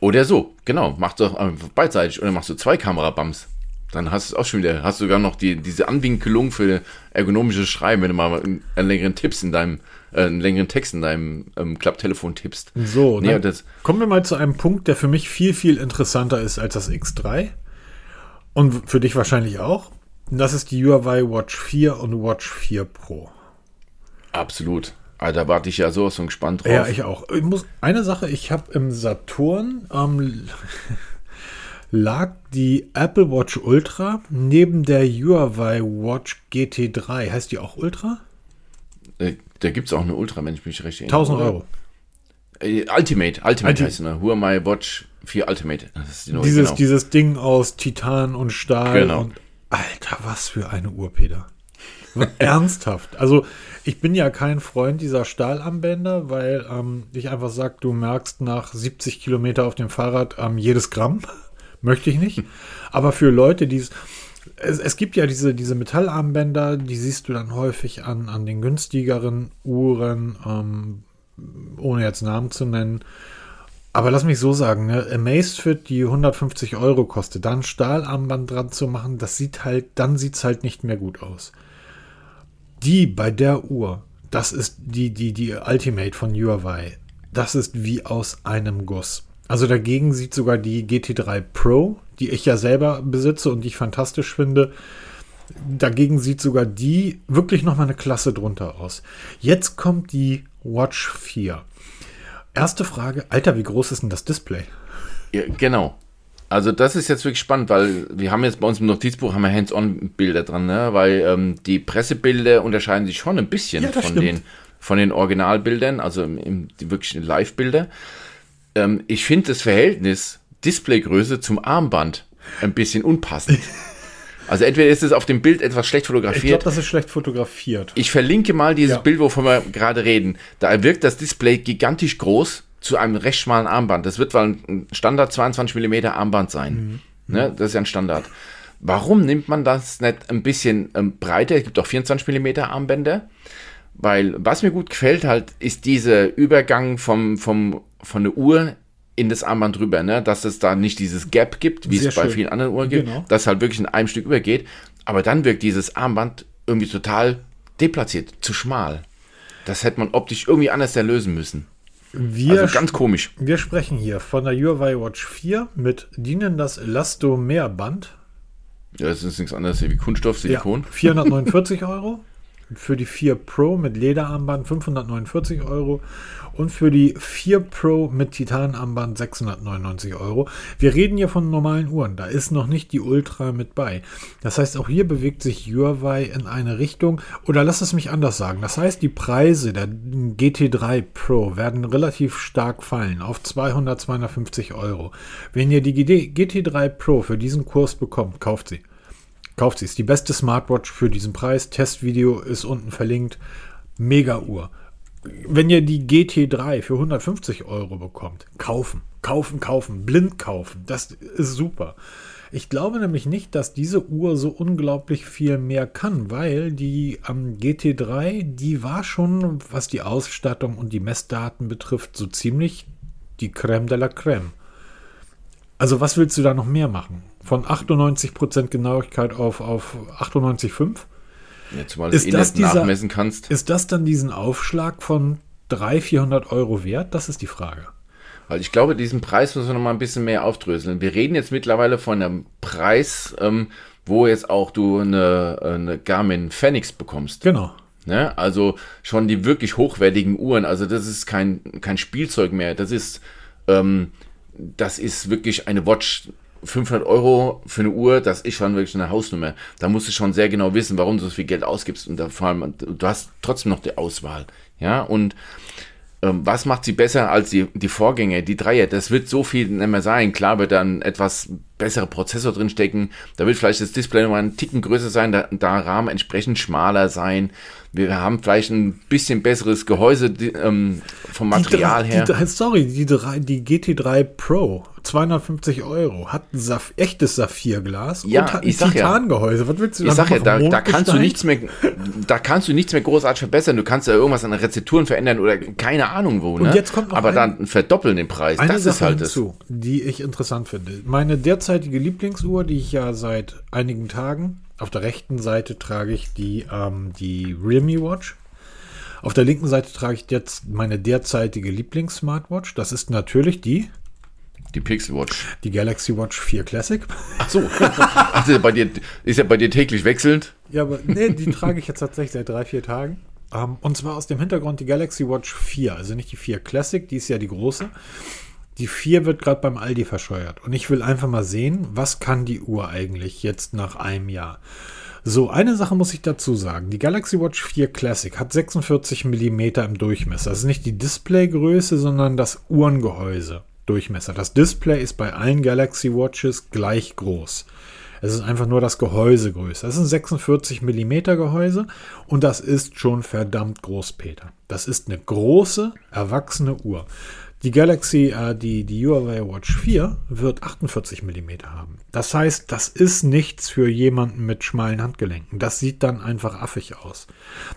Oder so, genau. Mach doch einfach beidseitig. Oder machst du zwei Kamerabums. Dann hast du es auch schon wieder. Hast du sogar noch die, diese Anwinkelung für ergonomisches Schreiben, wenn du mal einen, einen längeren Tipps in deinem, äh, einen längeren Text in deinem ähm, Klapptelefon tippst. So, Nee, das, kommen wir mal zu einem Punkt, der für mich viel, viel interessanter ist als das X3. Und für dich wahrscheinlich auch. Und Das ist die Huawei Watch 4 und Watch 4 Pro. absolut. Also, da warte ich ja sowas von gespannt drauf. Ja, ich auch. Ich muss, eine Sache, ich habe im Saturn ähm, lag die Apple Watch Ultra neben der Huawei Watch GT3. Heißt die auch Ultra? Äh, da gibt es auch eine Ultra, wenn ich mich recht erinnere. 1000 oder? Euro. Äh, Ultimate, Ultimate Ulti- heißt sie, ne? Huawei Watch 4 Ultimate. Das ist die neue, Dieses, genau. dieses Ding aus Titan und Stahl. Genau. Und, Alter, was für eine Uhr, Peter. Ernsthaft. Also, ich bin ja kein Freund dieser Stahlarmbänder, weil ähm, ich einfach sage, du merkst nach 70 Kilometer auf dem Fahrrad ähm, jedes Gramm. Möchte ich nicht. Aber für Leute, die es. Es, gibt ja diese, diese Metallarmbänder, die siehst du dann häufig an, an den günstigeren Uhren, ähm, ohne jetzt Namen zu nennen. Aber lass mich so sagen, ne, Amazfit, die 150 Euro kostet, dann Stahlarmband dran zu machen, das sieht halt, dann sieht es halt nicht mehr gut aus. Die bei der Uhr, das ist die, die, die Ultimate von Huawei, das ist wie aus einem Guss. Also dagegen sieht sogar die GT3 Pro, die ich ja selber besitze und die ich fantastisch finde, dagegen sieht sogar die wirklich noch mal eine Klasse drunter aus. Jetzt kommt die Watch 4. Erste Frage, Alter, wie groß ist denn das Display? Ja, genau. Also das ist jetzt wirklich spannend, weil wir haben jetzt bei uns im Notizbuch haben wir Hands-on-Bilder dran, ne? weil ähm, die Pressebilder unterscheiden sich schon ein bisschen Ja, von stimmt. den, von den Originalbildern, also im, im, die wirklichen Live-Bilder. Ähm, ich finde das Verhältnis Displaygröße zum Armband ein bisschen unpassend. also entweder ist es auf dem Bild etwas schlecht Ich glaube, fotografiert. das ist schlecht fotografiert. Ich verlinke mal dieses Ja. Bild, wovon wir gerade reden. Da wirkt das Display gigantisch groß zu einem recht schmalen Armband. Das wird wohl ein Standard 22 mm Armband sein. Ne? Das ist ja ein Standard. Warum nimmt man das nicht ein bisschen ähm, breiter? Es gibt auch 24 mm Armbänder. Weil was mir gut gefällt halt, ist dieser Übergang vom, vom, von der Uhr in das Armband rüber, ne? dass es da nicht dieses Gap gibt, wie Sehr es bei schön. vielen anderen Uhren gibt, Genau. dass halt wirklich in einem Stück übergeht. Aber dann wirkt dieses Armband irgendwie total deplatziert, zu schmal. Das hätte man optisch irgendwie anders lösen müssen. Wir, Also ganz komisch. wir sprechen hier von der Huawei Watch 4 mit dienen das Elastomerband. Ja, das ist nichts anderes wie Kunststoff, Ja, Silikon. 449 Euro. Für die 4 Pro mit Lederarmband 549 Euro. Und für die 4 Pro mit Titanarmband 699 Euro. Wir reden hier von normalen Uhren. Da ist noch nicht die Ultra mit bei. Das heißt, auch hier bewegt sich Huawei in eine Richtung. Oder lass es mich anders sagen. Das heißt, die Preise der GT3 Pro werden relativ stark fallen auf 200, 250 Euro. Wenn ihr die GT3 Pro für diesen Kurs bekommt, kauft sie. Kauft sie. Ist die beste Smartwatch für diesen Preis. Testvideo ist unten verlinkt. Mega Uhr. Wenn ihr die GT3 für 150 Euro bekommt, kaufen. Kaufen, kaufen. Blind kaufen. Das ist super. Ich glaube nämlich nicht, dass diese Uhr so unglaublich viel mehr kann, weil die am GT3, die war schon, was die Ausstattung und die Messdaten betrifft, so ziemlich die Crème de la Crème. Also was willst du da noch mehr machen? Von 98% Genauigkeit auf, auf 98,5? Ja, zumal Ist du eh das nicht dieser- nachmessen kannst. Ist das dann diesen Aufschlag von 300, 400 Euro wert? Das ist die Frage. Weil ich glaube, diesen Preis müssen wir noch mal ein bisschen mehr aufdröseln. Wir reden jetzt mittlerweile von einem Preis, ähm, wo jetzt auch du eine, eine Garmin Fenix bekommst. Genau. Ne? Also schon die wirklich hochwertigen Uhren. Also das ist kein, kein Spielzeug mehr. Das ist, ähm, das ist wirklich eine Watch. 500 Euro für eine Uhr, das ist schon wirklich eine Hausnummer. Da musst du schon sehr genau wissen, warum du so viel Geld ausgibst. Und da vor allem, du hast trotzdem noch die Auswahl. Ja, und ähm, was macht sie besser als die, die Vorgänger, die Dreier? Das wird so viel nicht mehr sein. Klar wird dann etwas bessere Prozessor drin stecken. Da wird vielleicht das Display nochmal einen Ticken größer sein, da, da Rahmen entsprechend schmaler sein. Wir haben vielleicht ein bisschen besseres Gehäuse die, ähm, vom Material die her. Die, sorry, die, die GT3 Pro, 250 Euro, hat ein Saf echtes Saphirglas ja, und hat ein Titangehäuse. Ja, Was willst du ich sag ja, da, da kannst du nichts mehr, da kannst du nichts mehr großartig verbessern. Du kannst ja irgendwas an Rezepturen verändern oder keine Ahnung wo. Ne? Und jetzt kommt noch Aber ein, dann verdoppeln den Preis. Eine das Sache ist halt hinzu, das. die ich interessant finde. Meine derzeitige Lieblingsuhr, die ich ja seit einigen Tagen auf der rechten Seite trage ich die, ähm, die Realme Watch. Auf der linken Seite trage ich jetzt meine derzeitige Lieblings-Smartwatch. Das ist natürlich die, Die Pixel Watch. die Galaxy Watch 4 Classic. Ach so. also bei dir, ist ja bei dir täglich wechselnd. Ja, aber nee, die trage ich jetzt tatsächlich seit drei, vier Tagen. Ähm, und zwar aus dem Hintergrund die Galaxy Watch 4, also nicht die 4 Classic, die ist ja die große. Die 4 wird gerade beim Aldi verscheuert. Und ich will einfach mal sehen, was kann die Uhr eigentlich jetzt nach einem Jahr. So, eine Sache muss ich dazu sagen. Die Galaxy Watch 4 Classic hat 46 mm im Durchmesser. Das ist nicht die Displaygröße, sondern das Uhrengehäuse Durchmesser. Das Display ist bei allen Galaxy Watches gleich groß. Es ist einfach nur das Gehäuse größer. Das ist ein 46 mm Gehäuse und das ist schon verdammt groß, Peter. Das ist eine große, erwachsene Uhr. Die Galaxy, äh, die, die Huawei Watch 4 wird 48 mm haben. Das heißt, das ist nichts für jemanden mit schmalen Handgelenken. Das sieht dann einfach affig aus.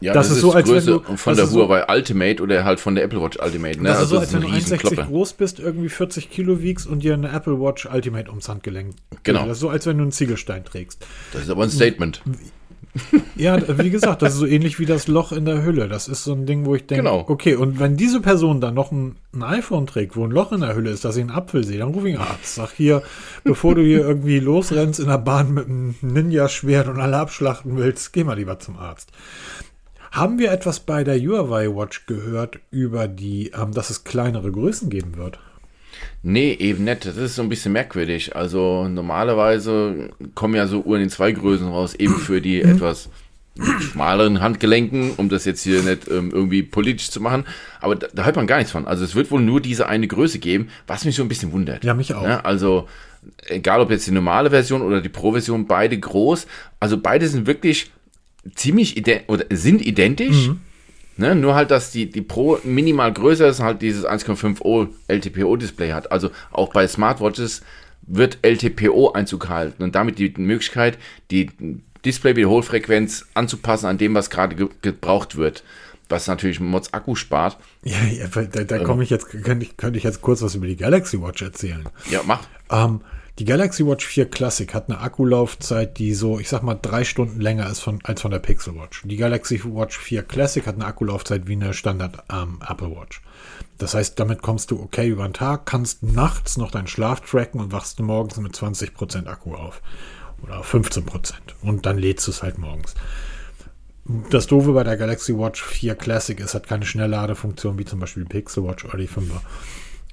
Ja, Das ist so, als wenn Größe du- von das der ist so- Huawei Ultimate oder halt von der Apple Watch Ultimate. Ne? Das ist so, als eine wenn du 1,60 Riesenkloppe. groß bist, irgendwie 40 Kilo wiegst und dir eine Apple Watch Ultimate ums Handgelenk. Genau. Das ist so, als wenn du einen Ziegelstein trägst. Das ist aber ein Statement. Ja, wie gesagt, das ist so ähnlich wie das Loch in der Hülle. Das ist so ein Ding, wo ich denke, Genau. okay, und wenn diese Person dann noch ein, ein iPhone trägt, wo ein Loch in der Hülle ist, dass ich einen Apfel sehe, dann rufe ich einen Arzt. Sag hier, bevor du hier irgendwie losrennst in der Bahn mit einem Ninja-Schwert und alle abschlachten willst, geh mal lieber zum Arzt. Haben wir etwas bei der Huawei Watch gehört über die, ähm, dass es kleinere Größen geben wird? Nee, eben nicht. Das ist so ein bisschen merkwürdig. Also normalerweise kommen ja so Uhren in zwei Größen raus, eben für die etwas schmaleren Handgelenken, um das jetzt hier nicht ähm, irgendwie politisch zu machen. Aber da, da hört man gar nichts von. Also es wird wohl nur diese eine Größe geben, was mich so ein bisschen wundert. Ja, mich auch. Ne? Also egal ob jetzt die normale Version oder die Pro-Version, beide groß. Also beide sind wirklich ziemlich ident oder sind identisch. Ne, nur halt, dass die, die Pro minimal größer ist, halt dieses 1,5O LTPO-Display hat. Also auch bei Smartwatches wird LTPO Einzug gehalten und damit die Möglichkeit, die Display-Wiederholfrequenz anzupassen an dem, was gerade ge gebraucht wird. Was natürlich Mods Akku spart. Ja, ja da, da komme ich jetzt, könnte ich, könnte ich jetzt kurz was über die Galaxy Watch erzählen. Ja, mach. Ähm, die Galaxy Watch 4 Classic hat eine Akkulaufzeit, die so, ich sag mal, drei Stunden länger ist von, als von der Pixel Watch. Die Galaxy Watch 4 Classic hat eine Akkulaufzeit wie eine Standard ähm, Apple Watch. Das heißt, damit kommst du okay über den Tag, kannst nachts noch deinen Schlaf tracken und wachst morgens mit 20% Akku auf. Oder 15%. Und dann lädst du es halt morgens. Das Doofe bei der Galaxy Watch 4 Classic ist, hat keine Schnellladefunktion wie zum Beispiel die Pixel Watch oder die 5er.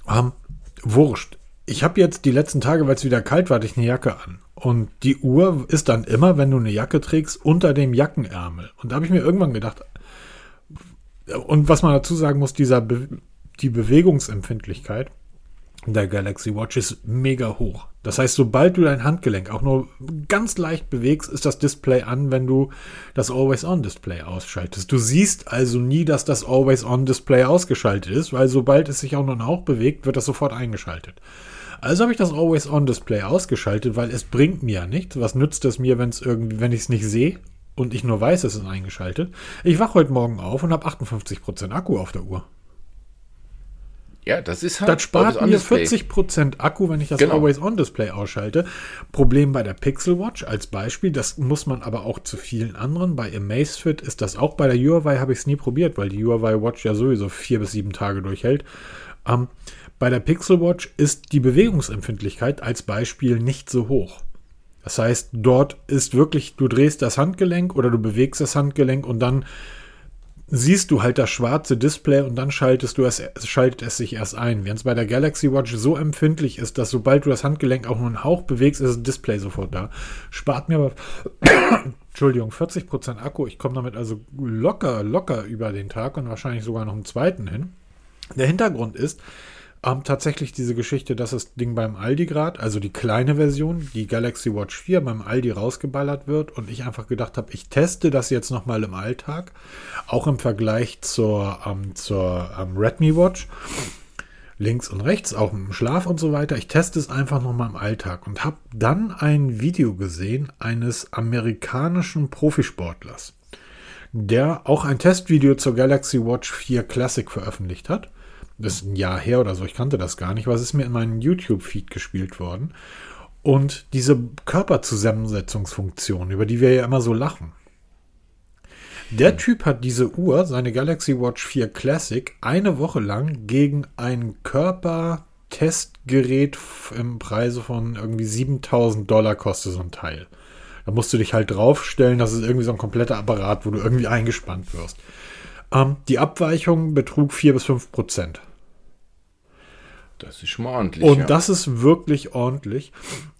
Ähm, wurscht. Ich habe jetzt die letzten Tage, weil es wieder kalt war, hatte ich eine Jacke an. Und die Uhr ist dann immer, wenn du eine Jacke trägst, unter dem Jackenärmel. Und da habe ich mir irgendwann gedacht, und was man dazu sagen muss, dieser Be die Bewegungsempfindlichkeit der Galaxy Watch ist mega hoch. Das heißt, sobald du dein Handgelenk auch nur ganz leicht bewegst, ist das Display an, wenn du das Always-On-Display ausschaltest. Du siehst also nie, dass das Always-On-Display ausgeschaltet ist, weil sobald es sich auch nur Hauch bewegt, wird das sofort eingeschaltet. Also habe ich das Always-On-Display ausgeschaltet, weil es bringt mir ja nichts. Was nützt es mir, wenn es irgendwie, wenn ich es nicht sehe und ich nur weiß, es ist eingeschaltet? Ich wache heute Morgen auf und habe 58% Akku auf der Uhr. Ja, das ist halt Das spart mir Always-On-Display. 40% Akku, wenn ich das Genau. Always-On-Display ausschalte. Problem bei der Pixel Watch als Beispiel, das muss man aber auch zu vielen anderen. Bei Amazfit ist das auch. Bei der Huawei habe ich es nie probiert, weil die Huawei Watch ja sowieso vier bis sieben Tage durchhält. Ähm, bei der Pixel Watch ist die Bewegungsempfindlichkeit als Beispiel nicht so hoch. Das heißt, dort ist wirklich, du drehst das Handgelenk oder du bewegst das Handgelenk und dann siehst du halt das schwarze Display und dann schaltest du es, schaltet es sich erst ein. Während es bei der Galaxy Watch so empfindlich ist, dass sobald du das Handgelenk auch nur einen Hauch bewegst, ist das Display sofort da. Spart mir aber, Entschuldigung, 40% Akku. Ich komme damit also locker, locker über den Tag und wahrscheinlich sogar noch einen zweiten hin. Der Hintergrund ist, ähm, tatsächlich diese Geschichte, dass das Ding beim Aldi gerade, also die kleine Version, die Galaxy Watch 4 beim Aldi rausgeballert wird und ich einfach gedacht habe, ich teste das jetzt nochmal im Alltag, auch im Vergleich zur, ähm, zur ähm, Redmi Watch links und rechts, auch im Schlaf und so weiter. Ich teste es einfach nochmal im Alltag und habe dann ein Video gesehen eines amerikanischen Profisportlers, der auch ein Testvideo zur Galaxy Watch 4 Classic veröffentlicht hat. Das ist ein Jahr her oder so, ich kannte das gar nicht, was ist mir in meinen YouTube-Feed gespielt worden. Und diese Körperzusammensetzungsfunktion, über die wir ja immer so lachen, der Typ hat diese Uhr, seine Galaxy Watch 4 Classic, eine Woche lang gegen ein Körpertestgerät im Preise von irgendwie 7000 Dollar kostet so ein Teil. Da musst du dich halt draufstellen, das ist irgendwie so ein kompletter Apparat, wo du irgendwie eingespannt wirst. Ähm, die Abweichung betrug 4 bis 5 Prozent. Das ist schon mal ordentlich. Und ja. das ist wirklich ordentlich.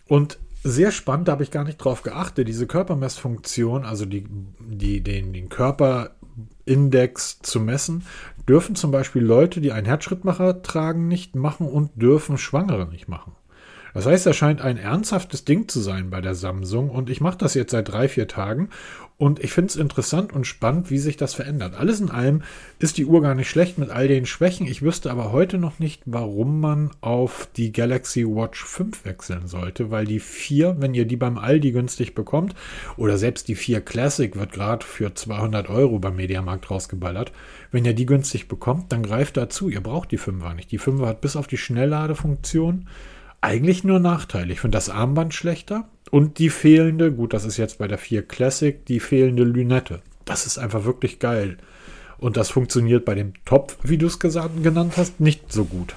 Und sehr spannend, da habe ich gar nicht drauf geachtet. Diese Körpermessfunktion, also die, die, den, den Körperindex zu messen, dürfen zum Beispiel Leute, die einen Herzschrittmacher tragen, nicht machen und dürfen Schwangere nicht machen. Das heißt, er scheint ein ernsthaftes Ding zu sein bei der Samsung und ich mache das jetzt seit drei, vier Tagen und ich finde es interessant und spannend, wie sich das verändert. Alles in allem ist die Uhr gar nicht schlecht mit all den Schwächen. Ich wüsste aber heute noch nicht, warum man auf die Galaxy Watch 5 wechseln sollte, weil die 4, wenn ihr die beim Aldi günstig bekommt, oder selbst die 4 Classic wird gerade für 200 Euro beim Mediamarkt rausgeballert, wenn ihr die günstig bekommt, dann greift dazu. Ihr braucht die 5er nicht. Die 5er hat bis auf die Schnellladefunktion eigentlich nur Nachteile. Ich finde das Armband schlechter und die fehlende, gut, das ist jetzt bei der 4 Classic, die fehlende Lünette. Das ist einfach wirklich geil. Und das funktioniert bei dem Topf, wie du es genannt hast, nicht so gut.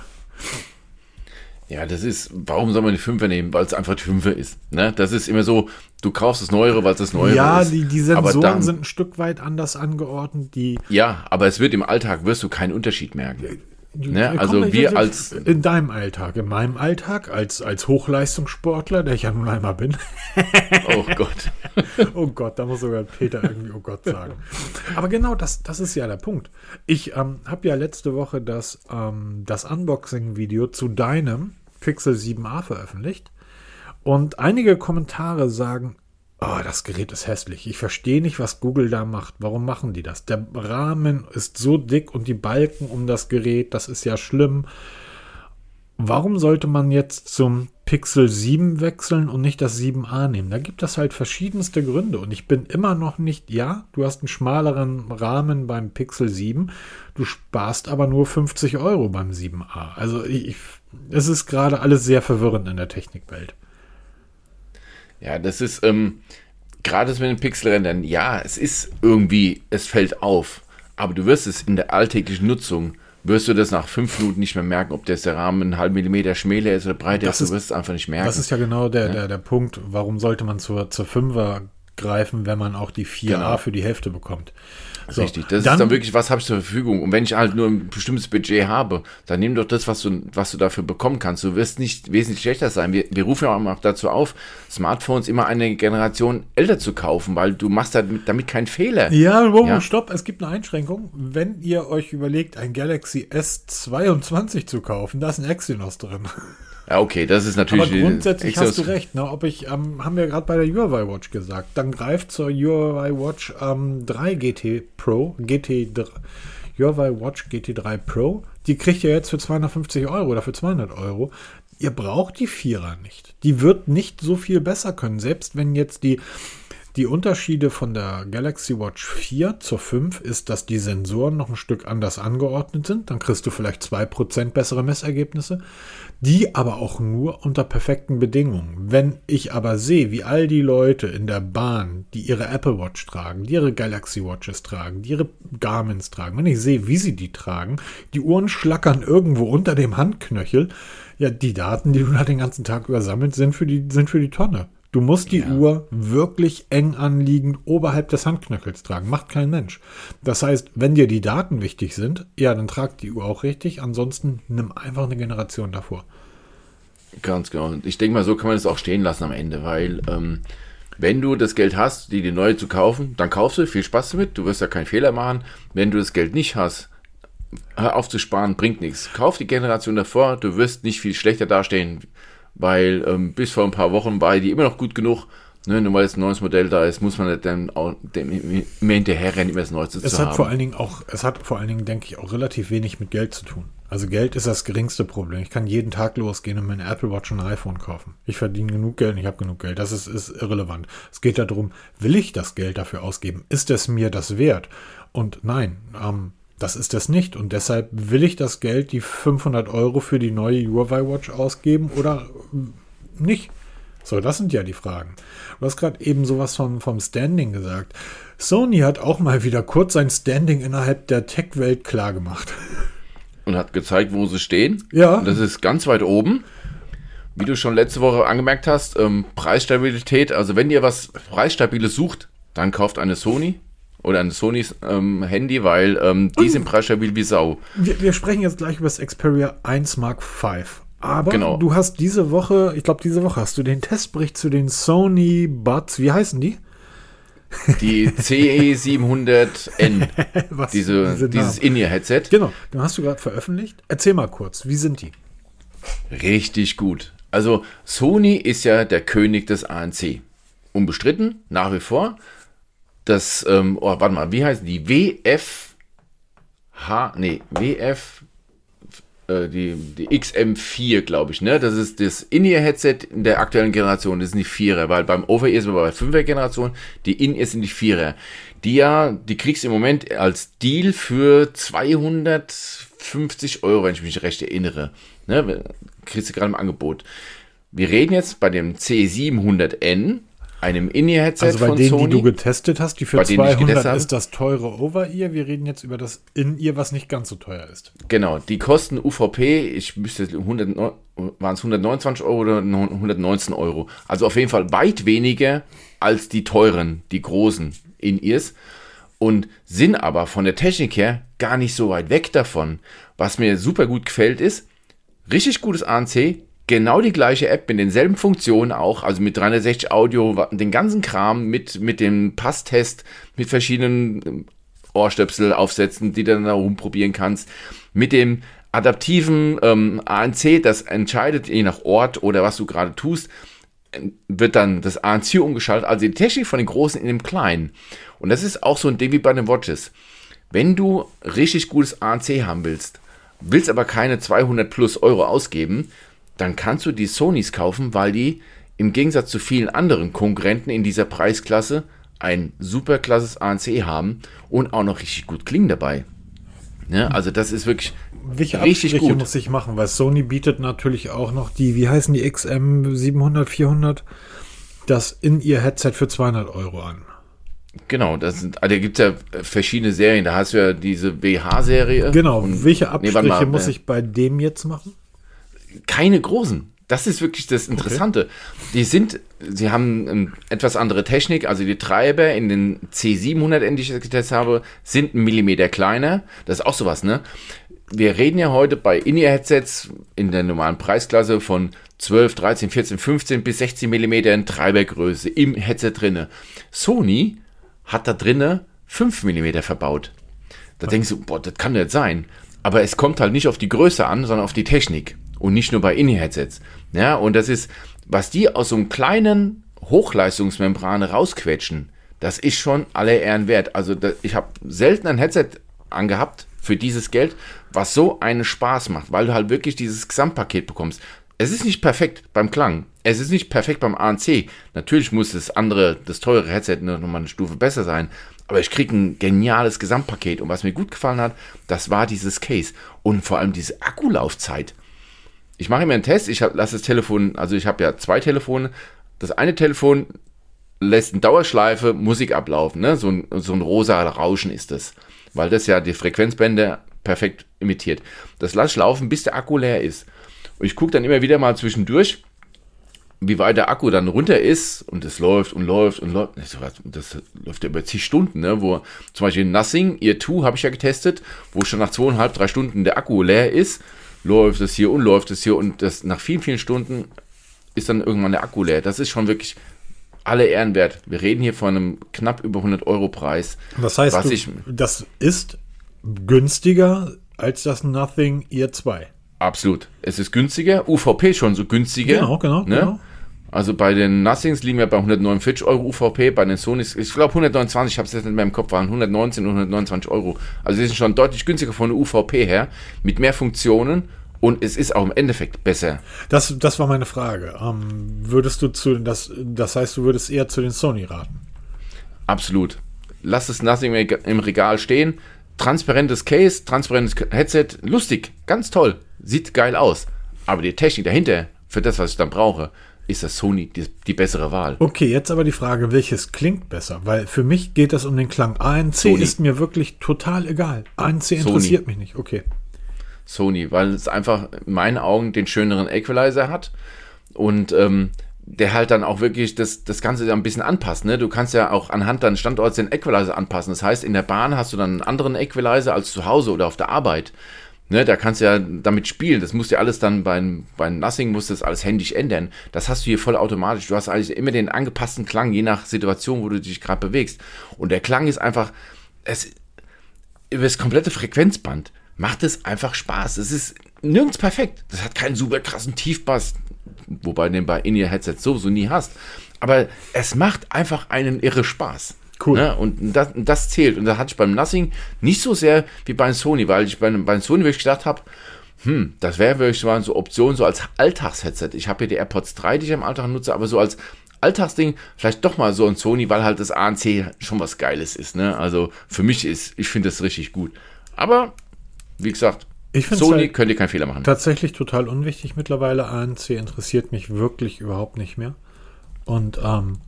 Ja, das ist, warum soll man die Fünfer nehmen? Weil es einfach die Fünfer ist. Ne? Das ist immer so, du kaufst das Neuere, weil es das Neuere ja, ist. Ja, die, die Sensoren dann, sind ein Stück weit anders angeordnet. Die ja, aber es wird im Alltag, wirst du keinen Unterschied merken. Ne? Also wir als. In deinem Alltag, in meinem Alltag, als, als Hochleistungssportler, der ich ja nun einmal bin. oh Gott. oh Gott, da muss sogar Peter irgendwie oh Gott sagen. Aber genau das, das ist ja der Punkt. Ich ähm, habe ja letzte Woche das, ähm, das Unboxing-Video zu deinem Pixel 7a veröffentlicht. Und einige Kommentare sagen, Oh, das Gerät ist hässlich. Ich verstehe nicht, was Google da macht. Warum machen die das? Der Rahmen ist so dick und die Balken um das Gerät, das ist ja schlimm. Warum sollte man jetzt zum Pixel 7 wechseln und nicht das 7a nehmen? Da gibt es halt verschiedenste Gründe und ich bin immer noch nicht, ja, du hast einen schmaleren Rahmen beim Pixel 7, du sparst aber nur 50 Euro beim 7a. Also ich, es ist gerade alles sehr verwirrend in der Technikwelt. Ja, das ist ähm, gerade mit den Pixelrändern, ja, es ist irgendwie, es fällt auf. Aber du wirst es in der alltäglichen Nutzung, wirst du das nach fünf Minuten nicht mehr merken, ob der Rahmen einen halben Millimeter schmäler ist oder breiter ist, du wirst es einfach nicht merken. Das ist ja genau der, ja? der, der Punkt, warum sollte man zur, zur Fünfer greifen, wenn man auch die 4a genau. für die Hälfte bekommt. So, Richtig, das dann, ist dann wirklich, was habe ich zur Verfügung. Und wenn ich halt nur ein bestimmtes Budget habe, dann nimm doch das, was du, was du dafür bekommen kannst. Du wirst nicht wesentlich schlechter sein. Wir, wir rufen ja auch dazu auf, Smartphones immer eine Generation älter zu kaufen, weil du machst damit, damit keinen Fehler. Ja, wow, ja, stopp, es gibt eine Einschränkung. Wenn ihr euch überlegt, ein Galaxy S22 zu kaufen, da ist ein Exynos drin. Ja, okay, das ist natürlich. Aber grundsätzlich hast du recht. Ne? Ob ich, ähm, haben wir gerade bei der Huawei Watch gesagt. Dann greift zur Huawei Watch ähm, 3 GT Pro, GT 3, Huawei Watch GT3 Pro. Die kriegt ihr jetzt für 250 Euro oder für 200 Euro. Ihr braucht die Vierer nicht. Die wird nicht so viel besser können. Selbst wenn jetzt die die Unterschiede von der Galaxy Watch 4 zur 5 ist, dass die Sensoren noch ein Stück anders angeordnet sind. Dann kriegst du vielleicht 2% bessere Messergebnisse die aber auch nur unter perfekten Bedingungen. Wenn ich aber sehe, wie all die Leute in der Bahn, die ihre Apple Watch tragen, die ihre Galaxy Watches tragen, die ihre Garmins tragen, wenn ich sehe, wie sie die tragen, die Uhren schlackern irgendwo unter dem Handknöchel, ja, die Daten, die du da den ganzen Tag übersammelt, sind für die, sind für die Tonne. Du musst die ja. Uhr wirklich eng anliegend oberhalb des Handknöchels tragen. Macht kein Mensch. Das heißt, wenn dir die Daten wichtig sind, ja, dann trag die Uhr auch richtig. Ansonsten nimm einfach eine Generation davor. Ganz genau. Und ich denke mal, so kann man es auch stehen lassen am Ende, weil ähm, wenn du das Geld hast, die die neue zu kaufen, dann kaufst du, viel Spaß damit, du wirst ja keinen Fehler machen. Wenn du das Geld nicht hast, hör auf zu sparen, bringt nichts. Kauf die Generation davor, du wirst nicht viel schlechter dastehen, weil ähm, bis vor ein paar Wochen war die immer noch gut genug. Ne, nur weil jetzt ein neues Modell da ist, muss man dann auch dem, immer hinterherrennen, immer das Neueste es zu hat haben. vor allen Dingen auch, es hat vor allen Dingen, denke ich, auch relativ wenig mit Geld zu tun. Also Geld ist das geringste Problem. Ich kann jeden Tag losgehen und mir eine Apple Watch und ein iPhone kaufen. Ich verdiene genug Geld und ich habe genug Geld. Das ist, ist irrelevant. Es geht darum, will ich das Geld dafür ausgeben? Ist es mir das wert? Und nein, ähm, das ist es nicht. Und deshalb will ich das Geld, die 500 Euro für die neue Huawei Watch ausgeben oder nicht? So, das sind ja die Fragen. Du hast gerade eben sowas vom, vom Standing gesagt. Sony hat auch mal wieder kurz sein Standing innerhalb der Tech-Welt klar gemacht. Und hat gezeigt, wo sie stehen. Ja. Das ist ganz weit oben. Wie du schon letzte Woche angemerkt hast, ähm, Preisstabilität. Also wenn ihr was Preisstabiles sucht, dann kauft eine Sony oder ein Sonys ähm, Handy, weil ähm, die sind preisstabil wie Sau. Wir, wir sprechen jetzt gleich über das Xperia 1 Mark V. Aber Genau. du hast diese Woche, ich glaube, diese Woche hast du den Testbericht zu den Sony Buds, wie heißen die? Die CE700N, Was, diese, diese dieses? In-Ear-Headset. Genau, den hast du gerade veröffentlicht. Erzähl mal kurz, wie sind die? Richtig gut. Also Sony ist ja der König des ANC. Unbestritten, nach wie vor. Das, ähm, oh, warte mal, wie heißen die? WF, H, nee, WF, äh, die, die XM4, glaube ich, ne? Das ist das In-Ear-Headset in der aktuellen Generation. Das sind die Vierer, weil beim Over-Ear sind wir bei 5er Generation. Die In-Ear sind die Vierer. Die ja, die kriegst du im Moment als Deal für 250 Euro, wenn ich mich recht erinnere. Ne? Kriegst du gerade im Angebot. Wir reden jetzt bei dem C700N, einem In-Ear-Headset Also bei von denen, Sony. die du getestet hast, die für Bei denen ich 200 getestet habe? ist das teure Over-Ear. Wir reden jetzt über das In-Ear, was nicht ganz so teuer ist. Genau, die kosten UVP, ich müsste 100, waren es 129 Euro oder 119 Euro. Also auf jeden Fall weit weniger als die teuren, die großen In-Ears. Und sind aber von der Technik her gar nicht so weit weg davon. Was mir super gut gefällt ist, richtig gutes ANC, genau die gleiche App mit denselben Funktionen auch, also mit 360 Audio, den ganzen Kram, mit, mit dem Passtest, mit verschiedenen ähm, Ohrstöpsel aufsetzen, die du dann da rumprobieren kannst, mit dem adaptiven ähm, ANC, das entscheidet je nach Ort oder was du gerade tust, äh, wird dann das ANC umgeschaltet, also die Technik von den Großen in dem Kleinen. Und das ist auch so ein Ding wie bei den Watches. Wenn du richtig gutes ANC haben willst, willst aber keine 200 plus Euro ausgeben, dann kannst du die Sonys kaufen, weil die im Gegensatz zu vielen anderen Konkurrenten in dieser Preisklasse ein superklasses ANC haben und auch noch richtig gut klingen dabei. Ne? Also das ist wirklich Welche richtig Abstriche gut. muss ich machen? Weil Sony bietet natürlich auch noch die, wie heißen die XM 700, 400, das In-Ear-Headset für 200 Euro an. Genau, das sind, also da gibt es ja verschiedene Serien. Da hast du ja diese WH-Serie. Genau, Und- welche nee, Abstriche warte mal, muss äh, ich bei dem jetzt machen? Keine großen. Das ist wirklich das Interessante. Die sind, sie haben ähm, etwas andere Technik, also die Treiber in den C700, die ich getestet habe, sind einen Millimeter kleiner. Das ist auch sowas, ne? Wir reden ja heute bei In-Ear-Headsets in der normalen Preisklasse von 12, 13, 14, 15 bis 16 Millimetern Treibergröße im Headset drinne. Sony hat da drinne 5 Millimeter verbaut. Da denkst du, boah, das kann nicht sein. Aber es kommt halt nicht auf die Größe an, sondern auf die Technik. Und nicht nur bei In-Headsets. Ja, und das ist, was die aus so einem kleinen Hochleistungsmembran rausquetschen, das ist schon alle Ehren wert. Also da, ich habe selten ein Headset angehabt für dieses Geld, was so einen Spaß macht, weil du halt wirklich dieses Gesamtpaket bekommst. Es ist nicht perfekt beim Klang. Es ist nicht perfekt beim ANC. Natürlich muss das andere, das teure Headset noch mal eine Stufe besser sein. Aber ich kriege ein geniales Gesamtpaket. Und was mir gut gefallen hat, das war dieses Case. Und vor allem diese Akkulaufzeit. Ich mache immer einen Test. Ich lasse das Telefon, also ich habe ja zwei Telefone. Das eine Telefon lässt in Dauerschleife Musik ablaufen. Ne? So, ein, so ein rosa Rauschen ist das. Weil das ja die Frequenzbänder perfekt imitiert. Das lasse ich laufen, bis der Akku leer ist. Und ich gucke dann immer wieder mal zwischendurch, wie weit der Akku dann runter ist und es läuft und läuft und läuft. Das läuft ja über zig Stunden, ne? Wo zum Beispiel Nothing, Ear 2 habe ich ja getestet, wo schon nach zweieinhalb, drei Stunden der Akku leer ist, läuft es hier und läuft es hier und das nach vielen, vielen Stunden ist dann irgendwann der Akku leer. Das ist schon wirklich alle Ehren wert. Wir reden hier von einem knapp über 100 Euro Preis. Das heißt, was du, ich, das ist günstiger als das Nothing Ear 2. Absolut. Es ist günstiger, UVP schon so günstiger. Genau, genau, ne? genau. Also bei den Nothings liegen wir bei 149 Euro UVP, bei den Sonys, ich glaube 129, ich habe es jetzt nicht mehr im Kopf, waren 119 und 129 Euro. Also die sind schon deutlich günstiger von der UVP her, mit mehr Funktionen und es ist auch im Endeffekt besser. Das, das war meine Frage. Ähm, würdest du zu, das, das heißt, du würdest eher zu den Sony raten? Absolut. Lass das Nothing im Regal stehen. Transparentes Case, transparentes Headset, lustig, ganz toll, sieht geil aus. Aber die Technik dahinter, für das, was ich dann brauche, ist das Sony die, die, bessere Wahl. Okay, jetzt aber die Frage, welches klingt besser? Weil für mich geht es um den Klang. ANC Sony. ist mir wirklich total egal. ANC interessiert Sony. mich nicht. Okay. Sony, weil es einfach in meinen Augen den schöneren Equalizer hat und ähm, der halt dann auch wirklich das, das Ganze ein bisschen anpasst. Ne? Du kannst ja auch anhand deines Standorts den Equalizer anpassen. Das heißt, in der Bahn hast du dann einen anderen Equalizer als zu Hause oder auf der Arbeit. Ne, da kannst du ja damit spielen. Das musst du ja alles dann bei, bei Nothing musst du das alles händisch ändern. Das hast du hier voll automatisch. Du hast eigentlich immer den angepassten Klang, je nach Situation, wo du dich gerade bewegst. Und der Klang ist einfach, es, über das komplette Frequenzband macht es einfach Spaß. Es ist nirgends perfekt. Das hat keinen super krassen Tiefbass, wobei du den bei In-Ear-Headsets sowieso nie hast. Aber es macht einfach einen irre Spaß. Cool. Ne? Und das, das, zählt. Und da hatte ich beim Nothing nicht so sehr wie bei Sony, weil ich bei, bei Sony wirklich gedacht habe, hm, das wäre wirklich mal so Option, so als Alltagsheadset. Ich habe hier die AirPods 3, die ich im Alltag nutze, aber so als Alltagsding, vielleicht doch mal so ein Sony, weil halt das ANC schon was Geiles ist. Ne? Also für mich ist, ich finde das richtig gut. Aber, wie gesagt, Sony halt könnt ihr keinen Fehler machen. Tatsächlich total unwichtig mittlerweile. ANC interessiert mich wirklich überhaupt nicht mehr. Und ähm,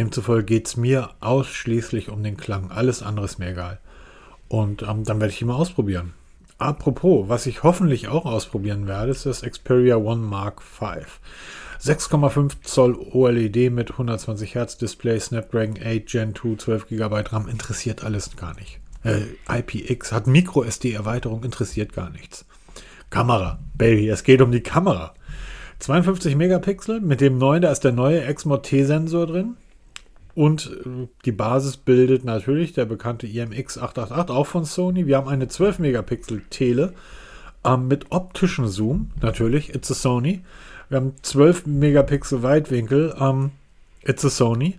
Demzufolge geht es mir ausschließlich um den Klang. Alles andere ist mir egal. Und ähm, dann werde ich ihn mal ausprobieren. Apropos, was ich hoffentlich auch ausprobieren werde, ist das Xperia One Mark V. 6,5 Zoll OLED mit 120 Hertz Display, Snapdragon 8 Gen 2, 12 GB RAM, interessiert alles gar nicht. Äh, IPX hat Micro SD Erweiterung, interessiert gar nichts. Kamera, Baby, es geht um die Kamera. 52 Megapixel mit dem neuen, da ist der neue Exmor T-Sensor drin. Und äh, die Basis bildet natürlich der bekannte IMX888, auch von Sony. Wir haben eine 12 Megapixel Tele ähm, mit optischem Zoom, natürlich, it's a Sony. Wir haben 12 Megapixel Weitwinkel, ähm, it's a Sony.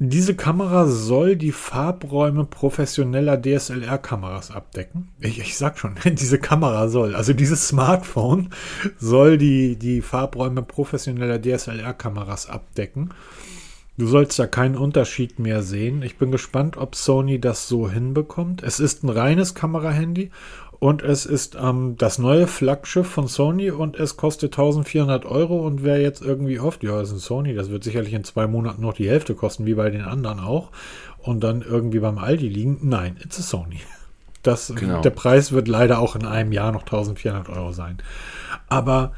Diese Kamera soll die Farbräume professioneller DSLR-Kameras abdecken. Ich, ich sag schon, diese Kamera soll, also dieses Smartphone soll die, die Farbräume professioneller DSLR-Kameras abdecken. Du sollst da keinen Unterschied mehr sehen. Ich bin gespannt, ob Sony das so hinbekommt. Es ist ein reines Kamerahandy und es ist ähm, das neue Flaggschiff von Sony und es kostet 1400 Euro. Und wer jetzt irgendwie hofft, ja, das ist ein Sony, das wird sicherlich in zwei Monaten noch die Hälfte kosten, wie bei den anderen auch, und dann irgendwie beim Aldi liegen, nein, it's a Sony. Das, genau. Der Preis wird leider auch in einem Jahr noch 1400 Euro sein. Aber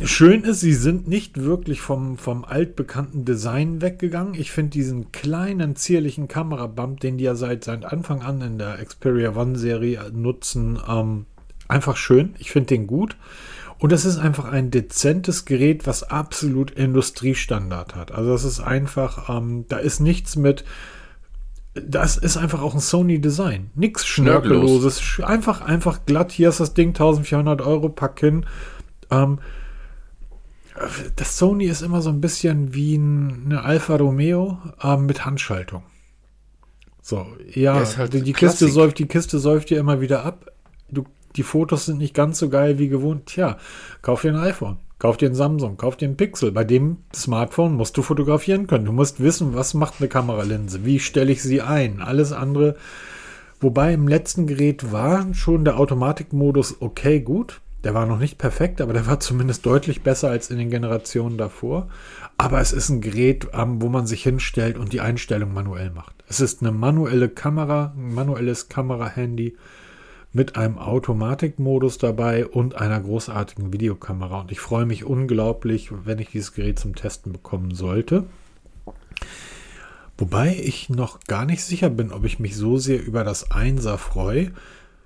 Schön ist, sie sind nicht wirklich vom, vom altbekannten Design weggegangen. Ich finde diesen kleinen, zierlichen Kamerabump, den die ja seit, seit Anfang an in der Xperia One-Serie nutzen, ähm, einfach schön. Ich finde den gut. Und es ist einfach ein dezentes Gerät, was absolut Industriestandard hat. Also es ist einfach, ähm, da ist nichts mit, das ist einfach auch ein Sony-Design. Nichts Schnörkelloses. Einfach, einfach glatt. Hier ist das Ding, 1400 Euro, pack hin. Ähm, das Sony ist immer so ein bisschen wie eine Alfa Romeo ähm, mit Handschaltung. So, ja, halt die, die Kiste säuft, die Kiste säuft dir immer wieder ab. Du, die Fotos sind nicht ganz so geil wie gewohnt. Tja, kauf dir ein iPhone, kauf dir ein Samsung, kauf dir ein Pixel. Bei dem Smartphone musst du fotografieren können. Du musst wissen, was macht eine Kameralinse, wie stelle ich sie ein. Alles andere. Wobei im letzten Gerät war schon der Automatikmodus okay, gut. Der war noch nicht perfekt, aber der war zumindest deutlich besser als in den Generationen davor. Aber es ist ein Gerät, wo man sich hinstellt und die Einstellung manuell macht. Es ist eine manuelle Kamera, ein manuelles Kamera-Handy mit einem Automatikmodus dabei und einer großartigen Videokamera. Und ich freue mich unglaublich, wenn ich dieses Gerät zum Testen bekommen sollte. Wobei ich noch gar nicht sicher bin, ob ich mich so sehr über das Einser freue,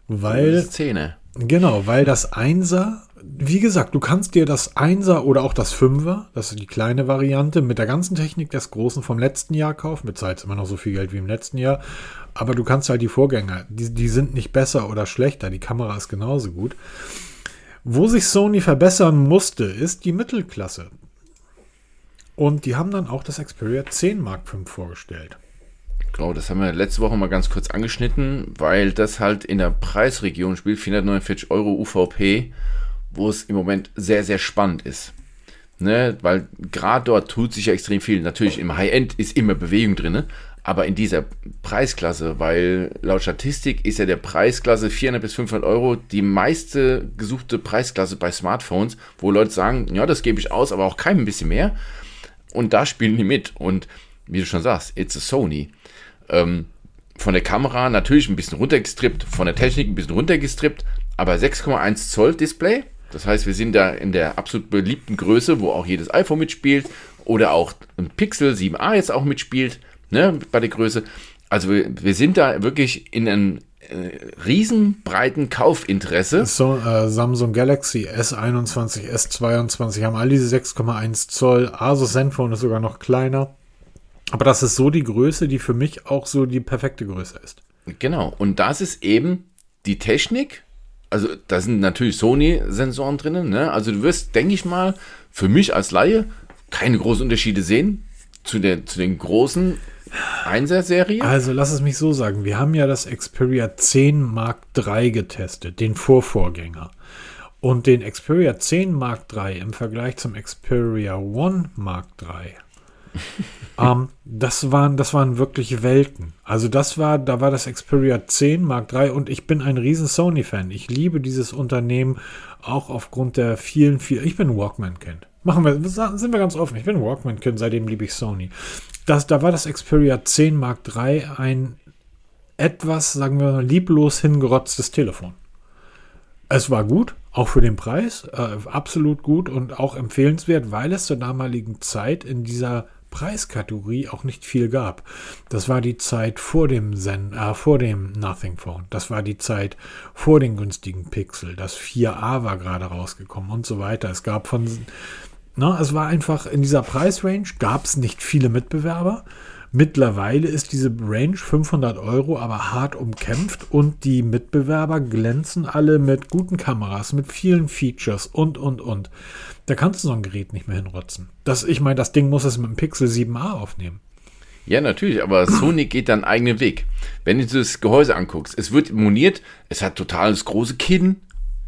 weil. Szene Genau, weil das Einser, wie gesagt, du kannst dir das Einser oder auch das Fünfer, das ist die kleine Variante, mit der ganzen Technik des Großen vom letzten Jahr kaufen, bezahlst immer noch so viel Geld wie im letzten Jahr, aber du kannst halt die Vorgänger, die, die sind nicht besser oder schlechter, die Kamera ist genauso gut. Wo sich Sony verbessern musste, ist die Mittelklasse. Und die haben dann auch das Xperia 10 Mark V vorgestellt. Genau, das haben wir letzte Woche mal ganz kurz angeschnitten, weil das halt in der Preisregion spielt, 449 Euro UVP, wo es im Moment sehr, sehr spannend ist. Ne? Weil gerade dort tut sich ja extrem viel. Natürlich im High-End ist immer Bewegung drin, aber in dieser Preisklasse, weil laut Statistik ist ja der Preisklasse 400 bis 500 Euro die meiste gesuchte Preisklasse bei Smartphones, wo Leute sagen, ja, das gebe ich aus, aber auch kein bisschen mehr. Und da spielen die mit. Und wie du schon sagst, it's a Sony. Ähm, von der Kamera natürlich ein bisschen runtergestrippt, von der Technik ein bisschen runtergestrippt, aber 6,1 Zoll Display. Das heißt, wir sind da in der absolut beliebten Größe, wo auch jedes iPhone mitspielt oder auch ein Pixel 7a jetzt auch mitspielt, ne, bei der Größe. Also wir, wir sind da wirklich in einem äh, riesenbreiten Kaufinteresse. So, äh, Samsung Galaxy S21, S22 haben all diese 6,1 Zoll. Asus Zenfone ist sogar noch kleiner. Aber das ist so die Größe, die für mich auch so die perfekte Größe ist. Genau. Und das ist eben die Technik. Also da sind natürlich Sony-Sensoren drinnen. Ne? Also du wirst, denke ich mal, für mich als Laie keine großen Unterschiede sehen zu, der, zu den großen Einser-Serie. Also lass es mich so sagen. Wir haben ja das Xperia 10 Mark III getestet, den Vorvorgänger. Und den Xperia 10 Mark III im Vergleich zum Xperia 1 Mark III ähm, das, waren, das waren wirklich Welten. Also das war, da war das Xperia 10 Mark III und ich bin ein riesen Sony-Fan. Ich liebe dieses Unternehmen auch aufgrund der vielen, vielen. Ich bin Walkman-Kind. Machen wir, sind wir ganz offen. Ich bin Walkman-Kind, seitdem liebe ich Sony. Das, da war das Xperia 10 Mark III ein etwas, sagen wir mal, lieblos hingerotztes Telefon. Es war gut, auch für den Preis, äh, absolut gut und auch empfehlenswert, weil es zur damaligen Zeit in dieser Preiskategorie auch nicht viel gab. Das war die Zeit vor dem Zen, äh, vor dem Nothing Phone. Das war die Zeit vor den günstigen Pixel. Das 4a war gerade rausgekommen und so weiter. Es gab von, na, es war einfach in dieser Preisrange gab es nicht viele Mitbewerber. Mittlerweile ist diese Range 500 Euro aber hart umkämpft und die Mitbewerber glänzen alle mit guten Kameras, mit vielen Features und, und, und. Da kannst du so ein Gerät nicht mehr hinrotzen. Das, ich meine, das Ding muss es mit dem Pixel 7a aufnehmen. Ja, natürlich, aber Sony geht dann eigenen Weg. Wenn du das Gehäuse anguckst, es wird moniert, es hat total das große Kinn,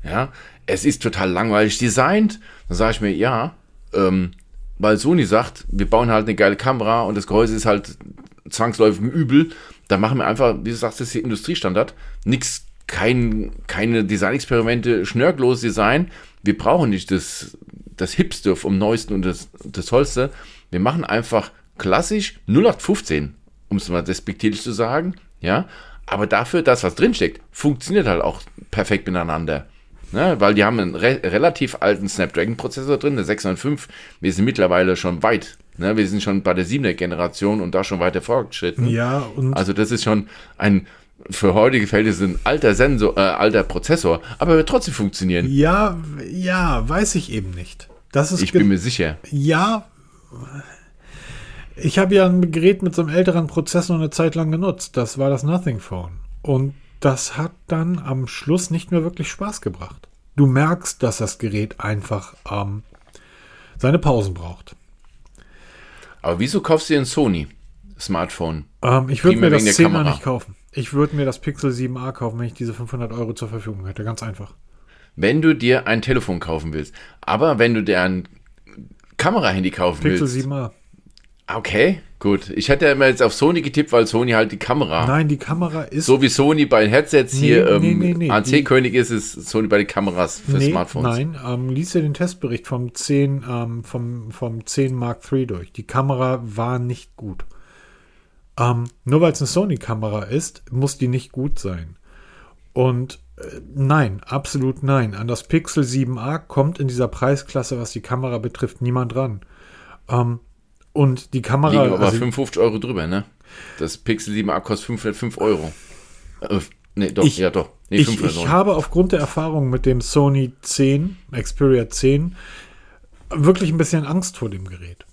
ja, es ist total langweilig designt. Dann sage ich mir, ja, ähm, weil Sony sagt, wir bauen halt eine geile Kamera und das Gehäuse ist halt zwangsläufig übel, dann machen wir einfach, wie du sagst, das ist hier Industriestandard, nichts, kein, keine Designexperimente, schnörkellos Design. Wir brauchen nicht das, das Hipste vom Neuesten und das, das Tollste. Wir machen einfach klassisch 0815, um es mal despektierlich zu sagen, ja. Aber dafür, das, was drinsteckt, funktioniert halt auch perfekt miteinander. Ne? Weil die haben einen re relativ alten Snapdragon-Prozessor drin, der 605. Wir sind mittlerweile schon weit. Ne? Wir sind schon bei der 7er Generation und da schon weiter fortgeschritten. Ja, und. Also, das ist schon ein für heutige Verhältnisse ein alter Sensor, äh, alter Prozessor, aber wird trotzdem funktionieren. Ja, ja, weiß ich eben nicht. Das ist ich bin mir sicher. Ja, ich habe ja ein Gerät mit so einem älteren Prozessor eine Zeit lang genutzt. Das war das Nothing Phone. Und das hat dann am Schluss nicht mehr wirklich Spaß gebracht. Du merkst, dass das Gerät einfach ähm, seine Pausen braucht. Aber wieso kaufst du dir ein Sony Smartphone? Ähm, ich würde mir das 10er nicht kaufen. Ich würde mir das Pixel 7a kaufen, wenn ich diese 500 Euro zur Verfügung hätte. Ganz einfach. Wenn du dir ein Telefon kaufen willst. Aber wenn du dir ein Kamerahandy kaufen Pixel willst. Pixel 7a. Okay, gut. Ich hätte ja immer jetzt auf Sony getippt, weil Sony halt die Kamera. Nein, die Kamera ist. So wie Sony bei den Headsets nee, hier nee, ähm, nee, nee, ANC-König ist, ist Sony bei den Kameras für Smartphones. Nein, ähm, lies dir den Testbericht vom 10, ähm, vom, vom 10 Mark III durch. Die Kamera war nicht gut. Ähm, nur weil es eine Sony-Kamera ist, muss die nicht gut sein. Und äh, nein, absolut nein. An das Pixel 7a kommt in dieser Preisklasse, was die Kamera betrifft, niemand ran. Ähm, und die Kamera. Liegen aber also, 55 Euro drüber, ne? Das Pixel 7a kostet 505 Euro. Äh, nee, doch, ich, ja, doch. Nee, ich, 5 oder ich 9. habe aufgrund der Erfahrung mit dem Sony 10, Xperia 10, wirklich ein bisschen Angst vor dem Gerät.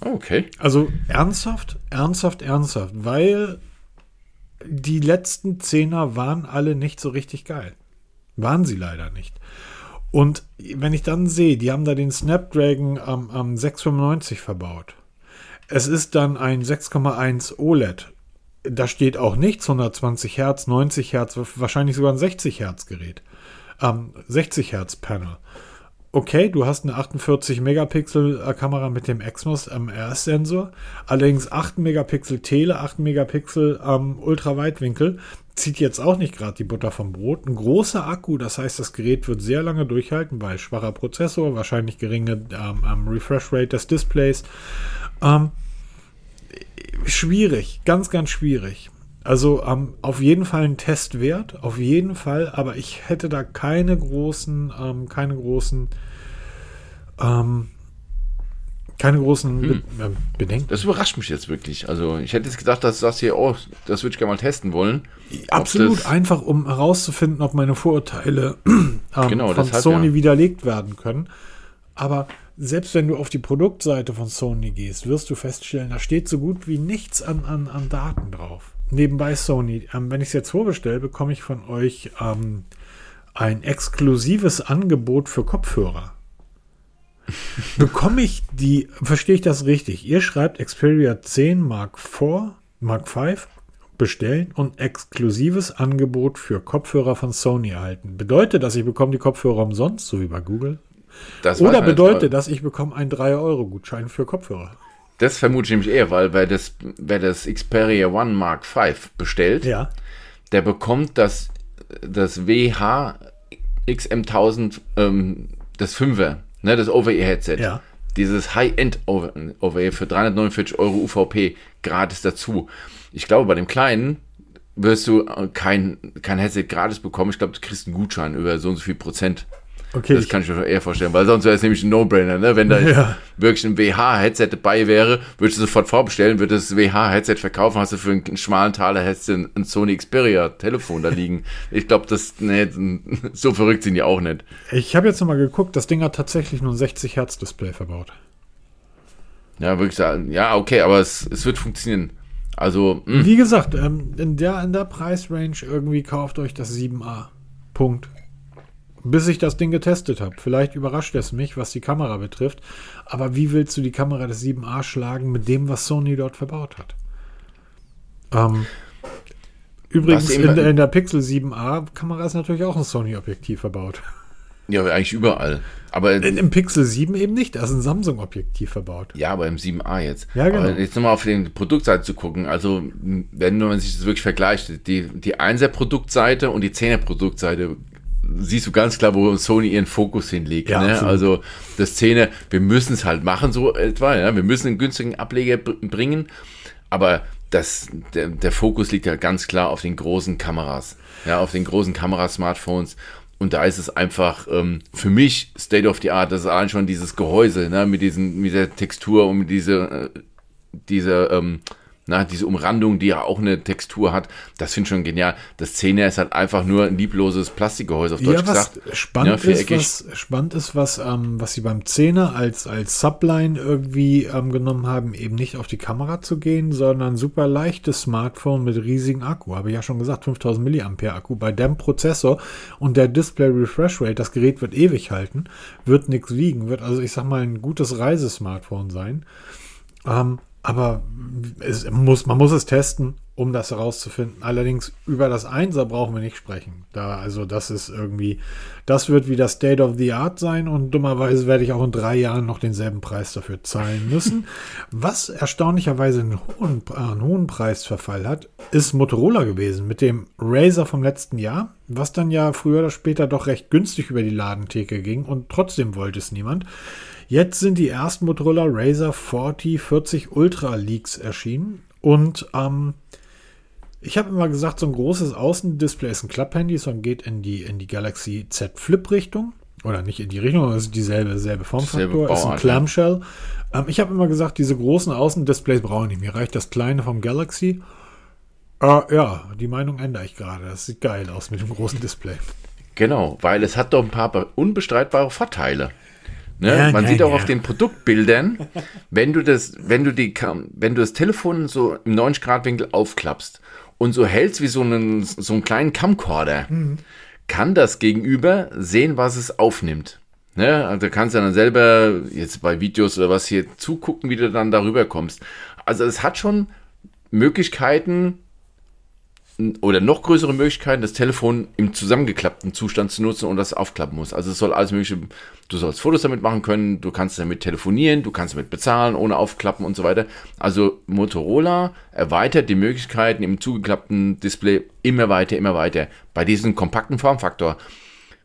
Oh, okay. Also ernsthaft, ernsthaft, ernsthaft, weil die letzten Zehner waren alle nicht so richtig geil. Waren sie leider nicht. Und wenn ich dann sehe, die haben da den Snapdragon am, am 695 verbaut. Es ist dann ein 6,1 OLED. Da steht auch nichts 120 Hertz, 90 Hertz, wahrscheinlich sogar ein 60 Hertz Gerät. Ähm, 60 Hertz Panel. Okay, du hast eine 48 Megapixel äh, Kamera mit dem Exmos MRS Sensor, allerdings 8 Megapixel Tele, 8 Megapixel ähm, Ultraweitwinkel, zieht jetzt auch nicht gerade die Butter vom Brot. Ein großer Akku, das heißt, das Gerät wird sehr lange durchhalten, weil schwacher Prozessor, wahrscheinlich geringe ähm, ähm, Refresh Rate des Displays. Ähm, schwierig, ganz, ganz schwierig. Also ähm, auf jeden Fall ein Testwert, auf jeden Fall, aber ich hätte da keine großen, ähm, keine großen, ähm, keine großen Be äh, Bedenken. Das überrascht mich jetzt wirklich. Also ich hätte jetzt gedacht, dass das hier, oh, das würde ich gerne mal testen wollen. Absolut, einfach um herauszufinden, ob meine Vorurteile ähm, Genau, von deshalb, Sony ja. widerlegt werden können. Aber selbst wenn du auf die Produktseite von Sony gehst, wirst du feststellen, da steht so gut wie nichts an, an, an Daten drauf. Nebenbei Sony, ähm, wenn ich es jetzt vorbestelle, bekomme ich von euch ähm, ein exklusives Angebot für Kopfhörer. bekomme ich die, verstehe ich das richtig? Ihr schreibt Xperia 10 Mark IV, Mark V bestellen und exklusives Angebot für Kopfhörer von Sony erhalten. Bedeutet das, ich bekomme die Kopfhörer umsonst, so wie bei Google? Das Oder jetzt, bedeutet das, ich bekomme einen 3-Euro-Gutschein für Kopfhörer? Das vermute ich nämlich eher, weil wer das, wer das Xperia One Mark V bestellt, Ja. der bekommt das, das WH XM1000, ähm, das 5er, ne, das Over-Ear-Headset. Ja. Dieses High-End Over- Over-Ear für 349 Euro UVP gratis dazu. Ich glaube, bei dem kleinen wirst du äh, kein, kein Headset gratis bekommen. Ich glaube, du kriegst einen Gutschein über so und so viel Prozent. Okay, Das kann ich mir eher vorstellen, weil sonst wäre es nämlich ein No-Brainer, ne? Wenn da Ja. wirklich ein WH-Headset dabei wäre, würdest du sofort vorbestellen, würdest das WH-Headset verkaufen, hast du für einen schmalen Taler hättest du ein, ein Sony Xperia-Telefon da liegen. Ich glaube, das, ne, so verrückt sind die auch nicht. ich habe jetzt nochmal geguckt, das Ding hat tatsächlich nur ein 60 Hertz Display verbaut. Ja, wirklich, ja, okay, aber es, es wird funktionieren. Also, mh, Wie gesagt, ähm, in, der, in der Preisrange irgendwie kauft euch das 7a. Punkt. Bis ich das Ding getestet habe. Vielleicht überrascht es mich, was die Kamera betrifft. Aber wie willst du die Kamera des 7a schlagen mit dem, was Sony dort verbaut hat? Ähm, übrigens, in, der- in der Pixel 7a Kamera ist natürlich auch ein Sony-Objektiv verbaut. ja, eigentlich überall. Aber, In, Im Pixel 7 eben nicht, da ist ein Samsung-Objektiv verbaut. ja, aber im 7a jetzt. Ja, genau. Aber jetzt nochmal auf die Produktseite zu gucken. Also, wenn man sich das wirklich vergleicht, die, die 1er Produktseite und die 10er Produktseite, siehst du ganz klar, wo Sony ihren Fokus hinlegt. Ja, ne? Also, das 10er, wir müssen es halt machen, so etwa. Ja? Wir müssen einen günstigen Ableger br- bringen. Aber das, der, der Fokus liegt ja ganz klar auf den großen Kameras. Ja, auf den großen Kamerasmartphones. Und da ist es einfach ähm, für mich State of the Art. Das ist allein schon dieses Gehäuse, ne, mit, diesen, mit dieser Textur und mit dieser, äh, dieser, ähm, na, diese Umrandung, die ja auch eine Textur hat. Das finde ich schon genial. Das 10er ist halt einfach nur ein liebloses Plastikgehäuse, auf Deutsch Ja, was gesagt. spannend, Ja, ist, was spannend ist, was, ähm, was sie beim 10er als, als Subline irgendwie ähm, genommen haben, eben nicht auf die Kamera zu gehen, sondern super leichtes Smartphone mit riesigen Akku. Habe ich ja schon gesagt, 5000 Milliampere Akku bei dem Prozessor und der Display Refresh Rate, das Gerät wird ewig halten, wird nichts wiegen, wird also, ich sag mal, ein gutes Reisesmartphone sein. Ähm, aber es muss, man muss es testen, um das herauszufinden. Allerdings über das Einser brauchen wir nicht sprechen. Da, also das ist irgendwie, das wird wie das State of the Art sein und dummerweise werde ich auch in drei Jahren noch denselben Preis dafür zahlen müssen. Was erstaunlicherweise einen hohen, einen hohen Preisverfall hat, ist Motorola gewesen mit dem Razer vom letzten Jahr, was dann ja früher oder später doch recht günstig über die Ladentheke ging und trotzdem wollte es niemand. Jetzt sind die ersten Motorola Razer 40, 40 Ultra Leaks erschienen und ähm, ich habe immer gesagt, so ein großes Außendisplay ist ein Klapphandy, sondern geht in die, in die Galaxy Z Flip Richtung. Oder nicht in die Richtung, aber es ist dieselbe selbe Formfaktor, ist ein. Clamshell. Ähm, ich habe immer gesagt, diese großen Außendisplays brauche ich nicht. Mir reicht das kleine vom Galaxy. Äh, ja, die Meinung ändere ich gerade. Das sieht geil aus mit dem großen Display. Genau, weil es hat doch ein paar be- unbestreitbare Vorteile. Ne? Ja, Man ja, sieht auch ja. auf den Produktbildern, wenn du das, wenn du die, wenn du das Telefon so im 90 Grad Winkel aufklappst und so hältst wie so einen, so einen kleinen Camcorder, Mhm. kann das Gegenüber sehen, was es aufnimmt. Ne? Also du kannst ja dann selber jetzt bei Videos oder was hier zugucken, wie du dann darüber kommst. Also es hat schon Möglichkeiten, oder noch größere Möglichkeiten, das Telefon im zusammengeklappten Zustand zu nutzen und das aufklappen muss. Also es soll alles mögliche, du sollst Fotos damit machen können, du kannst damit telefonieren, du kannst damit bezahlen, ohne aufklappen und so weiter. Also Motorola erweitert die Möglichkeiten im zugeklappten Display immer weiter, immer weiter. Bei diesem kompakten Formfaktor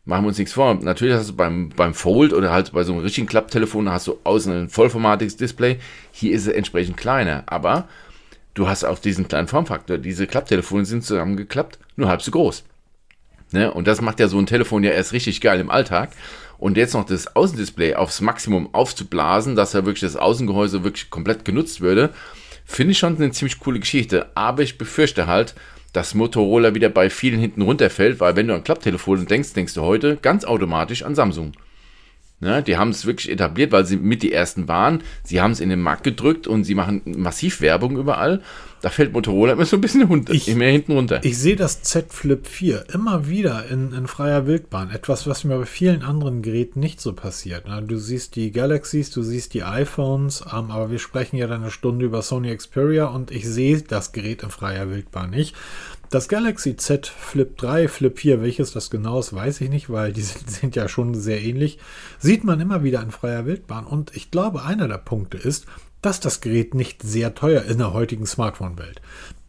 machen wir uns nichts vor. Natürlich hast du beim, beim Fold oder halt bei so einem richtigen Klapptelefon hast du außen ein vollformatiges Display. Hier ist es entsprechend kleiner, aber du hast auch diesen kleinen Formfaktor. Diese Klapptelefone sind zusammengeklappt, nur halb so groß. Ne? Und das macht ja so ein Telefon ja erst richtig geil im Alltag. Und jetzt noch das Außendisplay aufs Maximum aufzublasen, dass ja wirklich das Außengehäuse wirklich komplett genutzt würde, finde ich schon eine ziemlich coole Geschichte. Aber ich befürchte halt, dass Motorola wieder bei vielen hinten runterfällt, weil wenn du an Klapptelefone denkst, denkst du heute ganz automatisch an Samsung. Ne, die haben es wirklich etabliert, weil sie mit die ersten waren. Sie haben es in den Markt gedrückt und sie machen massiv Werbung überall. Da fällt Motorola immer so ein bisschen runter, Ich- immer hinten runter. Ich sehe das Z Flip 4 immer wieder in, in freier Wildbahn. Etwas, was mir bei vielen anderen Geräten nicht so passiert. Na, du siehst die Galaxies, du siehst die iPhones, ähm, aber wir sprechen ja dann eine Stunde über Sony Xperia und ich sehe das Gerät in freier Wildbahn nicht. Das Galaxy Z Flip 3, Flip 4, welches das genau ist, weiß ich nicht, weil die sind, sind ja schon sehr ähnlich. Sieht man immer wieder in freier Wildbahn. Und ich glaube, einer der Punkte ist, dass das Gerät nicht sehr teuer in der heutigen Smartphone-Welt.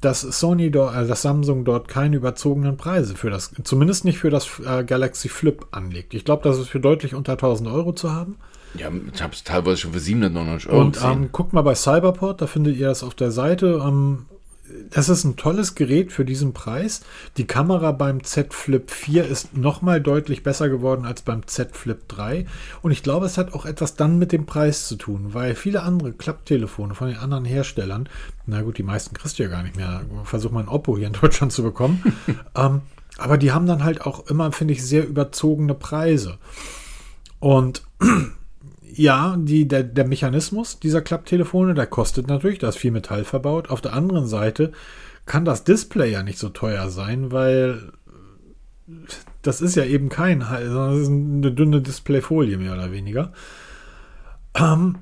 Dass Sony dort, äh, dass Samsung dort keine überzogenen Preise für das, zumindest nicht für das äh, Galaxy Flip anlegt. Ich glaube, das ist für deutlich unter 1000 Euro zu haben. Ja, ich habe es teilweise schon für 799 Euro Und ähm, guckt mal bei Cyberport, da findet ihr das auf der Seite. Ähm, das ist ein tolles Gerät für diesen Preis. Die Kamera beim Z Flip 4 ist nochmal deutlich besser geworden als beim Z Flip 3. Und ich glaube, es hat auch etwas dann mit dem Preis zu tun, weil viele andere Klapptelefone von den anderen Herstellern, na gut, die meisten kriegst du ja gar nicht mehr. Versuch mal ein Oppo hier in Deutschland zu bekommen. ähm, aber die haben dann halt auch immer, finde ich, sehr überzogene Preise. Und ja, die, der, der Mechanismus dieser Klapptelefone, der kostet natürlich, da ist viel Metall verbaut. Auf der anderen Seite kann das Display ja nicht so teuer sein, weil das ist ja eben kein, sondern das ist eine dünne Displayfolie mehr oder weniger. Ähm,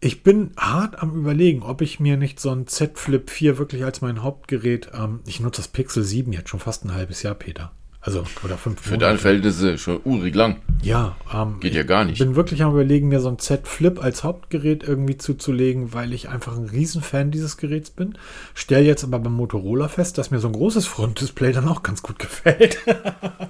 ich bin hart am überlegen, ob ich mir nicht so ein Z Flip 4 wirklich als mein Hauptgerät, ähm, ich nutze das Pixel 7 jetzt schon fast ein halbes Jahr, Peter. Also, oder fünf Für deine Verhältnisse schon urig lang. ja, ähm, Geht ja gar nicht. Ich bin wirklich am überlegen, mir so ein Z Flip als Hauptgerät irgendwie zuzulegen, weil ich einfach ein Riesenfan dieses Geräts bin. Stell jetzt aber beim Motorola fest, dass mir so ein großes Frontdisplay dann auch ganz gut gefällt.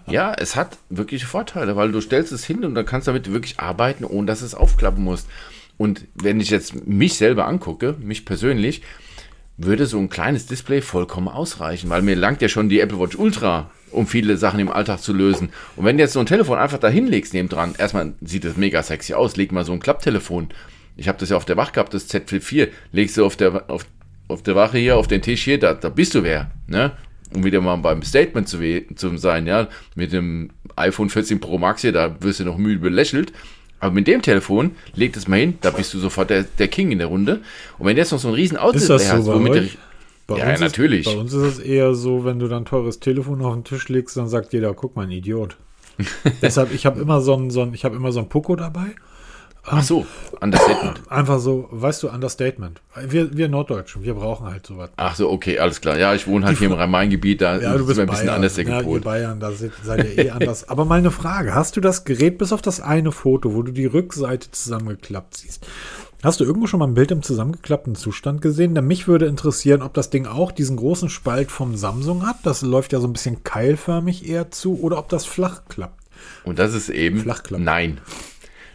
Ja, es hat wirklich Vorteile, weil du stellst es hin und dann kannst damit wirklich arbeiten, ohne dass es aufklappen musst. Und wenn ich jetzt mich selber angucke, mich persönlich, würde so ein kleines Display vollkommen ausreichen, weil mir langt ja schon die Apple Watch Ultra, um viele Sachen im Alltag zu lösen. Und wenn du jetzt so ein Telefon einfach da hinlegst nebendran, erstmal sieht es mega sexy aus, leg mal so ein Klapptelefon. Ich habe das ja auf der Wache gehabt, das Z Flip 4, legst du auf der, auf, auf der Wache hier, auf den Tisch hier, da, da bist du wer, ne? Um wieder mal beim Statement zu, zu sein, ja, mit dem iPhone 14 Pro Max hier, da wirst du noch müde belächelt. Aber mit dem Telefon, leg das mal hin, da bist du sofort der, der King in der Runde. Und wenn du jetzt noch so ein riesen so hast, bei womit der, Bei Ja, uns natürlich. Ist, bei uns ist es eher so, wenn du dann teures Telefon auf den Tisch legst, dann sagt jeder, guck mal, ein Idiot. Deshalb, ich habe immer so ein, so ein, ich habe immer so ein Poco dabei. ach so, Understatement. Einfach so, weißt du, Understatement. Wir, wir Norddeutschen, wir brauchen halt sowas. Ach so, okay, alles klar. Ja, ich wohne halt hier im Rhein-Main-Gebiet, da Ja, du ist bist ein bisschen Bayern. anders der ja, ihr. Bayern, da seid, seid ihr eh anders. Aber mal eine Frage. Hast du das Gerät bis auf das eine Foto, wo du die Rückseite zusammengeklappt siehst? Hast du irgendwo schon mal ein Bild im zusammengeklappten Zustand gesehen? Denn mich würde interessieren, ob das Ding auch diesen großen Spalt vom Samsung hat. Das läuft ja so ein bisschen keilförmig eher zu. Oder ob das flach klappt. Und das ist eben Flachklappen. nein.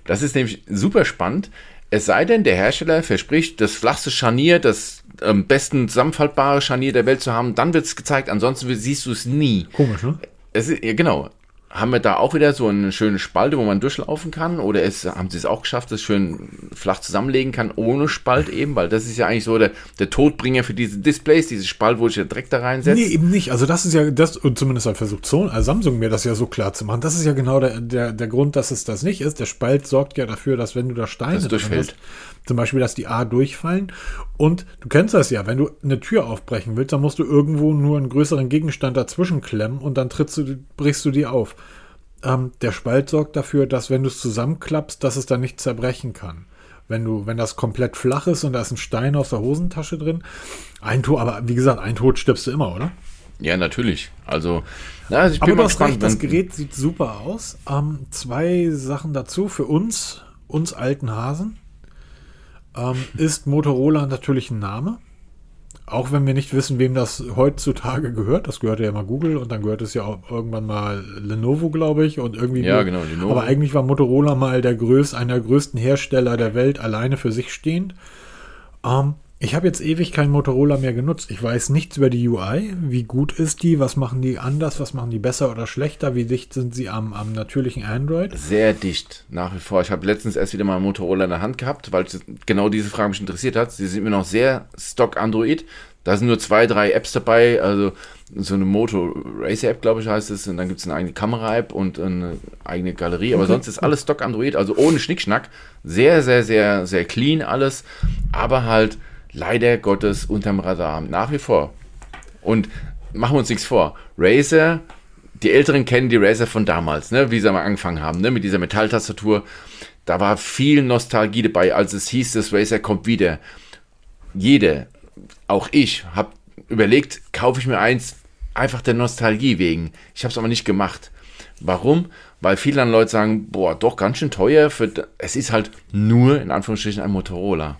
Das ist nämlich super spannend. Es sei denn, der Hersteller verspricht, das flachste Scharnier, das am besten zusammenfaltbare Scharnier der Welt zu haben, dann wird es gezeigt. Ansonsten siehst du es nie. Komisch, ne? Es ist, ja, genau. Haben wir da auch wieder so eine schöne Spalte, wo man durchlaufen kann? Oder ist, haben sie es auch geschafft, das schön flach zusammenlegen kann, ohne Spalt eben? Weil das ist ja eigentlich so der, der Todbringer für diese Displays, diese Spalt, wo ich direkt da reinsetze. Nee, eben nicht. Also das ist ja, das, und zumindest hat versucht also Samsung mir das ja so klar zu machen. Das ist ja genau der, der, der Grund, dass es das nicht ist. Der Spalt sorgt ja dafür, dass wenn du da Steine Das durchfällt. hast, zum Beispiel, dass die A durchfallen. Und du kennst das ja, wenn du eine Tür aufbrechen willst, dann musst du irgendwo nur einen größeren Gegenstand dazwischen klemmen und dann trittst du, brichst du die auf. Ähm, der Spalt sorgt dafür, dass wenn du es zusammenklappst, dass es dann nicht zerbrechen kann. Wenn du, wenn das komplett flach ist und da ist ein Stein aus der Hosentasche drin, ein Tod, aber wie gesagt, ein Tod stirbst du immer, oder? Ja, natürlich. Also, na, also ich bin Aber mal hast gespannt. recht, das Gerät sieht super aus. Ähm, zwei Sachen dazu. Für uns, uns alten Hasen, ähm, ist Motorola natürlich ein Name. Auch wenn wir nicht wissen, wem das heutzutage gehört. Das gehörte ja mal Google und dann gehört es ja auch irgendwann mal Lenovo, glaube ich. Und irgendwie Ja, genau, Lenovo. Aber eigentlich war Motorola mal der größte, einer der größten Hersteller der Welt, alleine für sich stehend. Ähm, ich habe jetzt ewig kein Motorola mehr genutzt. Ich weiß nichts über die UI. Wie gut ist die? Was machen die anders? Was machen die besser oder schlechter? Wie dicht sind sie am, am natürlichen Android? Sehr dicht, nach wie vor. Ich habe letztens erst wieder mal Motorola in der Hand gehabt, weil genau diese Frage mich interessiert hat. Sie sind mir noch sehr Stock Android. Da sind nur zwei, drei Apps dabei, also so eine Moto Racer App, glaube ich, heißt es. Und dann gibt es eine eigene Kamera-App und eine eigene Galerie. Aber Okay. sonst ist alles Stock Android, also ohne Schnickschnack. Sehr, sehr, sehr, sehr clean alles. Aber halt leider Gottes unterm Radar. Nach wie vor. Und machen wir uns nichts vor. Razer, die Älteren kennen die Razer von damals, ne? wie sie mal angefangen haben, ne? mit dieser Metalltastatur. Da war viel Nostalgie dabei, als es hieß, das Razer kommt wieder. Jeder, auch ich, habe überlegt, kaufe ich mir eins einfach der Nostalgie wegen. Ich habe es aber nicht gemacht. Warum? Weil viele Leute sagen, boah, doch ganz schön teuer. Für, es ist halt nur in Anführungsstrichen ein Motorola.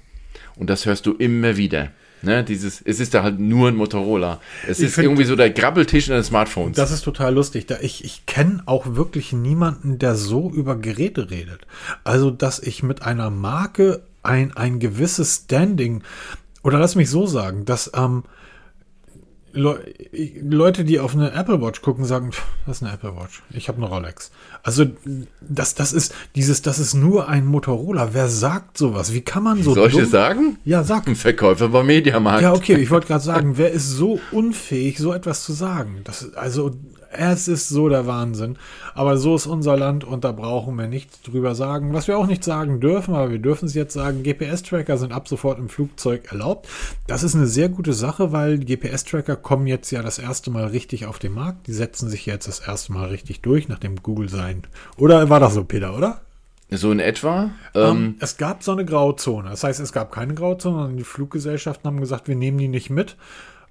Und das hörst du immer wieder. Ne, dieses, es ist da halt nur ein Motorola. Es Ich ist find- irgendwie so der Grabbeltisch in den Smartphones. Das ist total lustig. Da ich ich kenne auch wirklich niemanden, der so über Geräte redet. Also, dass ich mit einer Marke ein, ein gewisses Standing, oder lass mich so sagen, dass ähm, Le Leute, die auf eine Apple Watch gucken, sagen, "Pff, das ist eine Apple Watch. Ich habe eine Rolex. Also, das, das ist dieses, das ist nur ein Motorola. Wer sagt sowas? Wie kann man so Soll ich es sagen? Ja, sag. Ein Verkäufer beim Mediamarkt. Ja, okay, ich wollte gerade sagen, wer ist so unfähig, so etwas zu sagen? Das, also, es ist so der Wahnsinn. Aber so ist unser Land und da brauchen wir nichts drüber sagen. Was wir auch nicht sagen dürfen, aber wir dürfen es jetzt sagen, GPS-Tracker sind ab sofort im Flugzeug erlaubt. Das ist eine sehr gute Sache, weil GPS-Tracker kommen jetzt ja das erste Mal richtig auf den Markt. Die setzen sich jetzt das erste Mal richtig durch, nachdem Google sein. Oder war das so, Peter, oder? So in etwa. Ähm, Ähm, es gab so eine Grauzone. Das heißt, es gab keine Grauzone, sondern die Fluggesellschaften haben gesagt, wir nehmen die nicht mit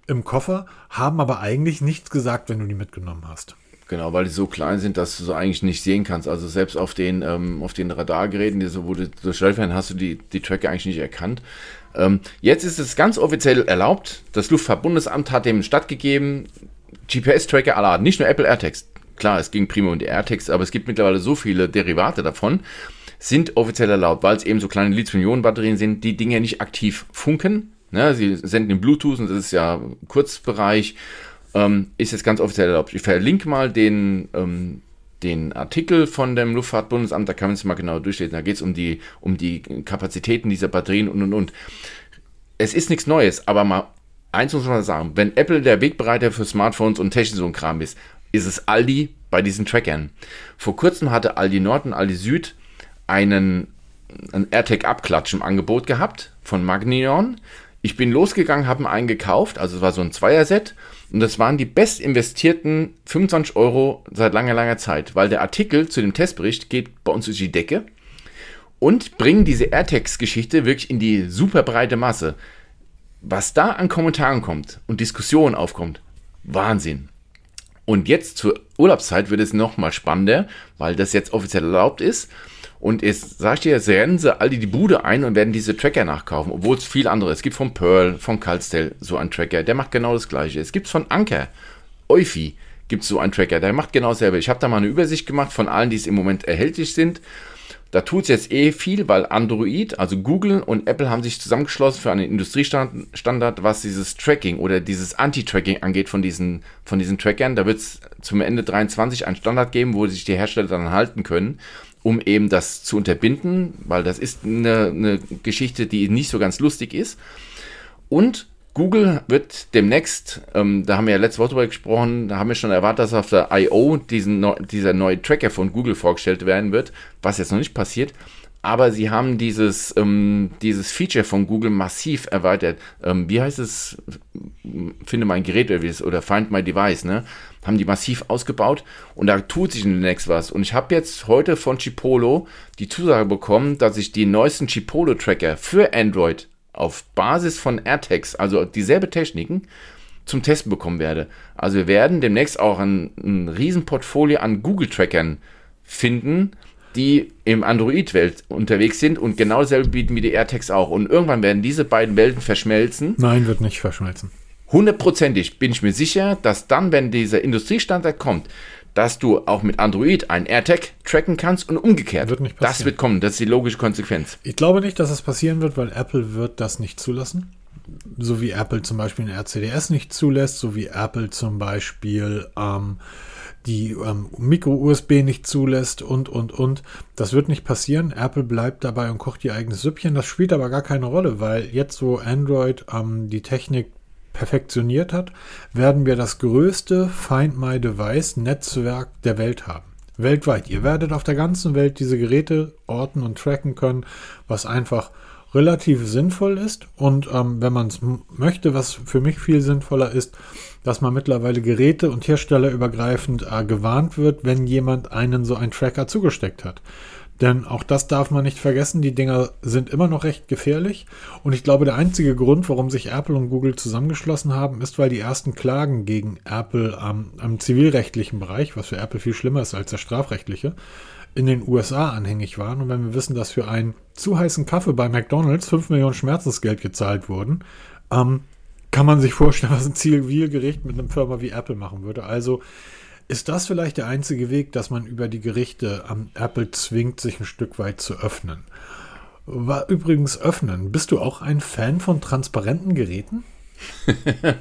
im Koffer, haben aber eigentlich nichts gesagt, wenn du die mitgenommen hast. genau, weil die so klein sind, dass du so eigentlich nicht sehen kannst. Also selbst auf den, ähm, auf den Radargeräten, die so, wo du durchstellt werden, hast du die, die Tracker eigentlich nicht erkannt. Ähm, jetzt ist es ganz offiziell erlaubt. Das Luftfahrtbundesamt hat dem stattgegeben, GPS-Tracker aller nicht nur Apple AirTags. Klar, es ging prima um die AirTags, aber es gibt mittlerweile so viele Derivate davon, sind offiziell erlaubt, weil es eben so kleine Lithium-Ionen-Batterien sind, die Dinge nicht aktiv funken. Ne, sie senden in Bluetooth und das ist ja Kurzbereich, ähm, ist jetzt ganz offiziell erlaubt. Ich verlinke mal den, ähm, den Artikel von dem Luftfahrtbundesamt, da kann man es mal genau durchlesen. Da geht es um die, um die Kapazitäten dieser Batterien und und und. Es ist nichts Neues, aber mal eins muss man sagen, wenn Apple der Wegbereiter für Smartphones und Technik so ein Kram ist, ist es Aldi bei diesen Trackern. Vor kurzem hatte Aldi Nord und Aldi Süd einen, einen AirTag-Abklatsch im Angebot gehabt von Magnion. Ich bin losgegangen, habe einen gekauft, also es war so ein Zweierset und das waren die best investierten 25 Euro seit langer, langer Zeit, weil der Artikel zu dem Testbericht geht bei uns durch die Decke und bringen diese AirTags-Geschichte wirklich in die super breite Masse. Was da an Kommentaren kommt und Diskussionen aufkommt, Wahnsinn. Und jetzt zur Urlaubszeit wird es noch mal spannender, weil das jetzt offiziell erlaubt ist. Und jetzt sag ich dir, jetzt rennen sie alle die Bude ein und werden diese Tracker nachkaufen, obwohl es viel andere. Es gibt von Pearl, von Calstel so einen Tracker, der macht genau das gleiche. Es gibt von Anker, Eufy gibt es so einen Tracker, der macht genau dasselbe. Ich habe da mal eine Übersicht gemacht von allen, die es im Moment erhältlich sind. Da tut es jetzt eh viel, weil Android, also Google und Apple haben sich zusammengeschlossen für einen Industriestandard, was dieses Tracking oder dieses Anti-Tracking angeht von diesen, von diesen Trackern. Da wird es zum Ende 23 einen Standard geben, wo sich die Hersteller dann halten können, um eben das zu unterbinden, weil das ist eine, eine Geschichte, die nicht so ganz lustig ist. Und Google wird demnächst, ähm, da haben wir ja letzte Woche drüber gesprochen, da haben wir schon erwartet, dass auf der I.O. Dieser neue Tracker von Google vorgestellt werden wird, was jetzt noch nicht passiert. Aber sie haben dieses, ähm, dieses Feature von Google massiv erweitert. Ähm, wie heißt es? Finde mein Gerät oder Find My Device, ne? Haben die massiv ausgebaut und da tut sich demnächst was. Und ich habe jetzt heute von Chipolo die Zusage bekommen, dass ich die neuesten Chipolo-Tracker für Android auf Basis von AirTags, also dieselbe Techniken, zum Testen bekommen werde. Also wir werden demnächst auch ein, ein Riesenportfolio an Google-Trackern finden, die im Android-Welt unterwegs sind und genau dasselbe bieten wie die AirTags auch. Und irgendwann werden diese beiden Welten verschmelzen. Nein, wird nicht verschmelzen. Hundertprozentig bin ich mir sicher, dass dann, wenn dieser Industriestandard kommt, dass du auch mit Android ein AirTag tracken kannst und umgekehrt. Wird nicht das wird kommen, das ist die logische Konsequenz. Ich glaube nicht, dass es passieren wird, weil Apple wird das nicht zulassen. So wie Apple zum Beispiel ein RCDS nicht zulässt, so wie Apple zum Beispiel ähm, die ähm, Micro-USB nicht zulässt und, und, und. Das wird nicht passieren. Apple bleibt dabei und kocht ihr eigenes Süppchen. Das spielt aber gar keine Rolle, weil jetzt, wo Android ähm, die Technik perfektioniert hat, werden wir das größte Find My Device Netzwerk der Welt haben. Weltweit. Ihr werdet auf der ganzen Welt diese Geräte orten und tracken können, was einfach relativ sinnvoll ist. Und ähm, wenn man es möchte, was für mich viel sinnvoller ist, dass man mittlerweile Geräte und Hersteller übergreifend äh, gewarnt wird, wenn jemand einen so einen Tracker zugesteckt hat. Denn auch das darf man nicht vergessen, die Dinger sind immer noch recht gefährlich. Und ich glaube, der einzige Grund, warum sich Apple und Google zusammengeschlossen haben, ist, weil die ersten Klagen gegen Apple am, am zivilrechtlichen Bereich, was für Apple viel schlimmer ist als der strafrechtliche, in den USA anhängig waren. Und wenn wir wissen, dass für einen zu heißen Kaffee bei McDonald's 5 Millionen Schmerzensgeld gezahlt wurden, ähm, kann man sich vorstellen, was ein Zivilgericht mit einer Firma wie Apple machen würde. Also ist das vielleicht der einzige Weg, dass man über die Gerichte am Apple zwingt, sich ein Stück weit zu öffnen? War übrigens öffnen. Bist du auch ein Fan von transparenten Geräten?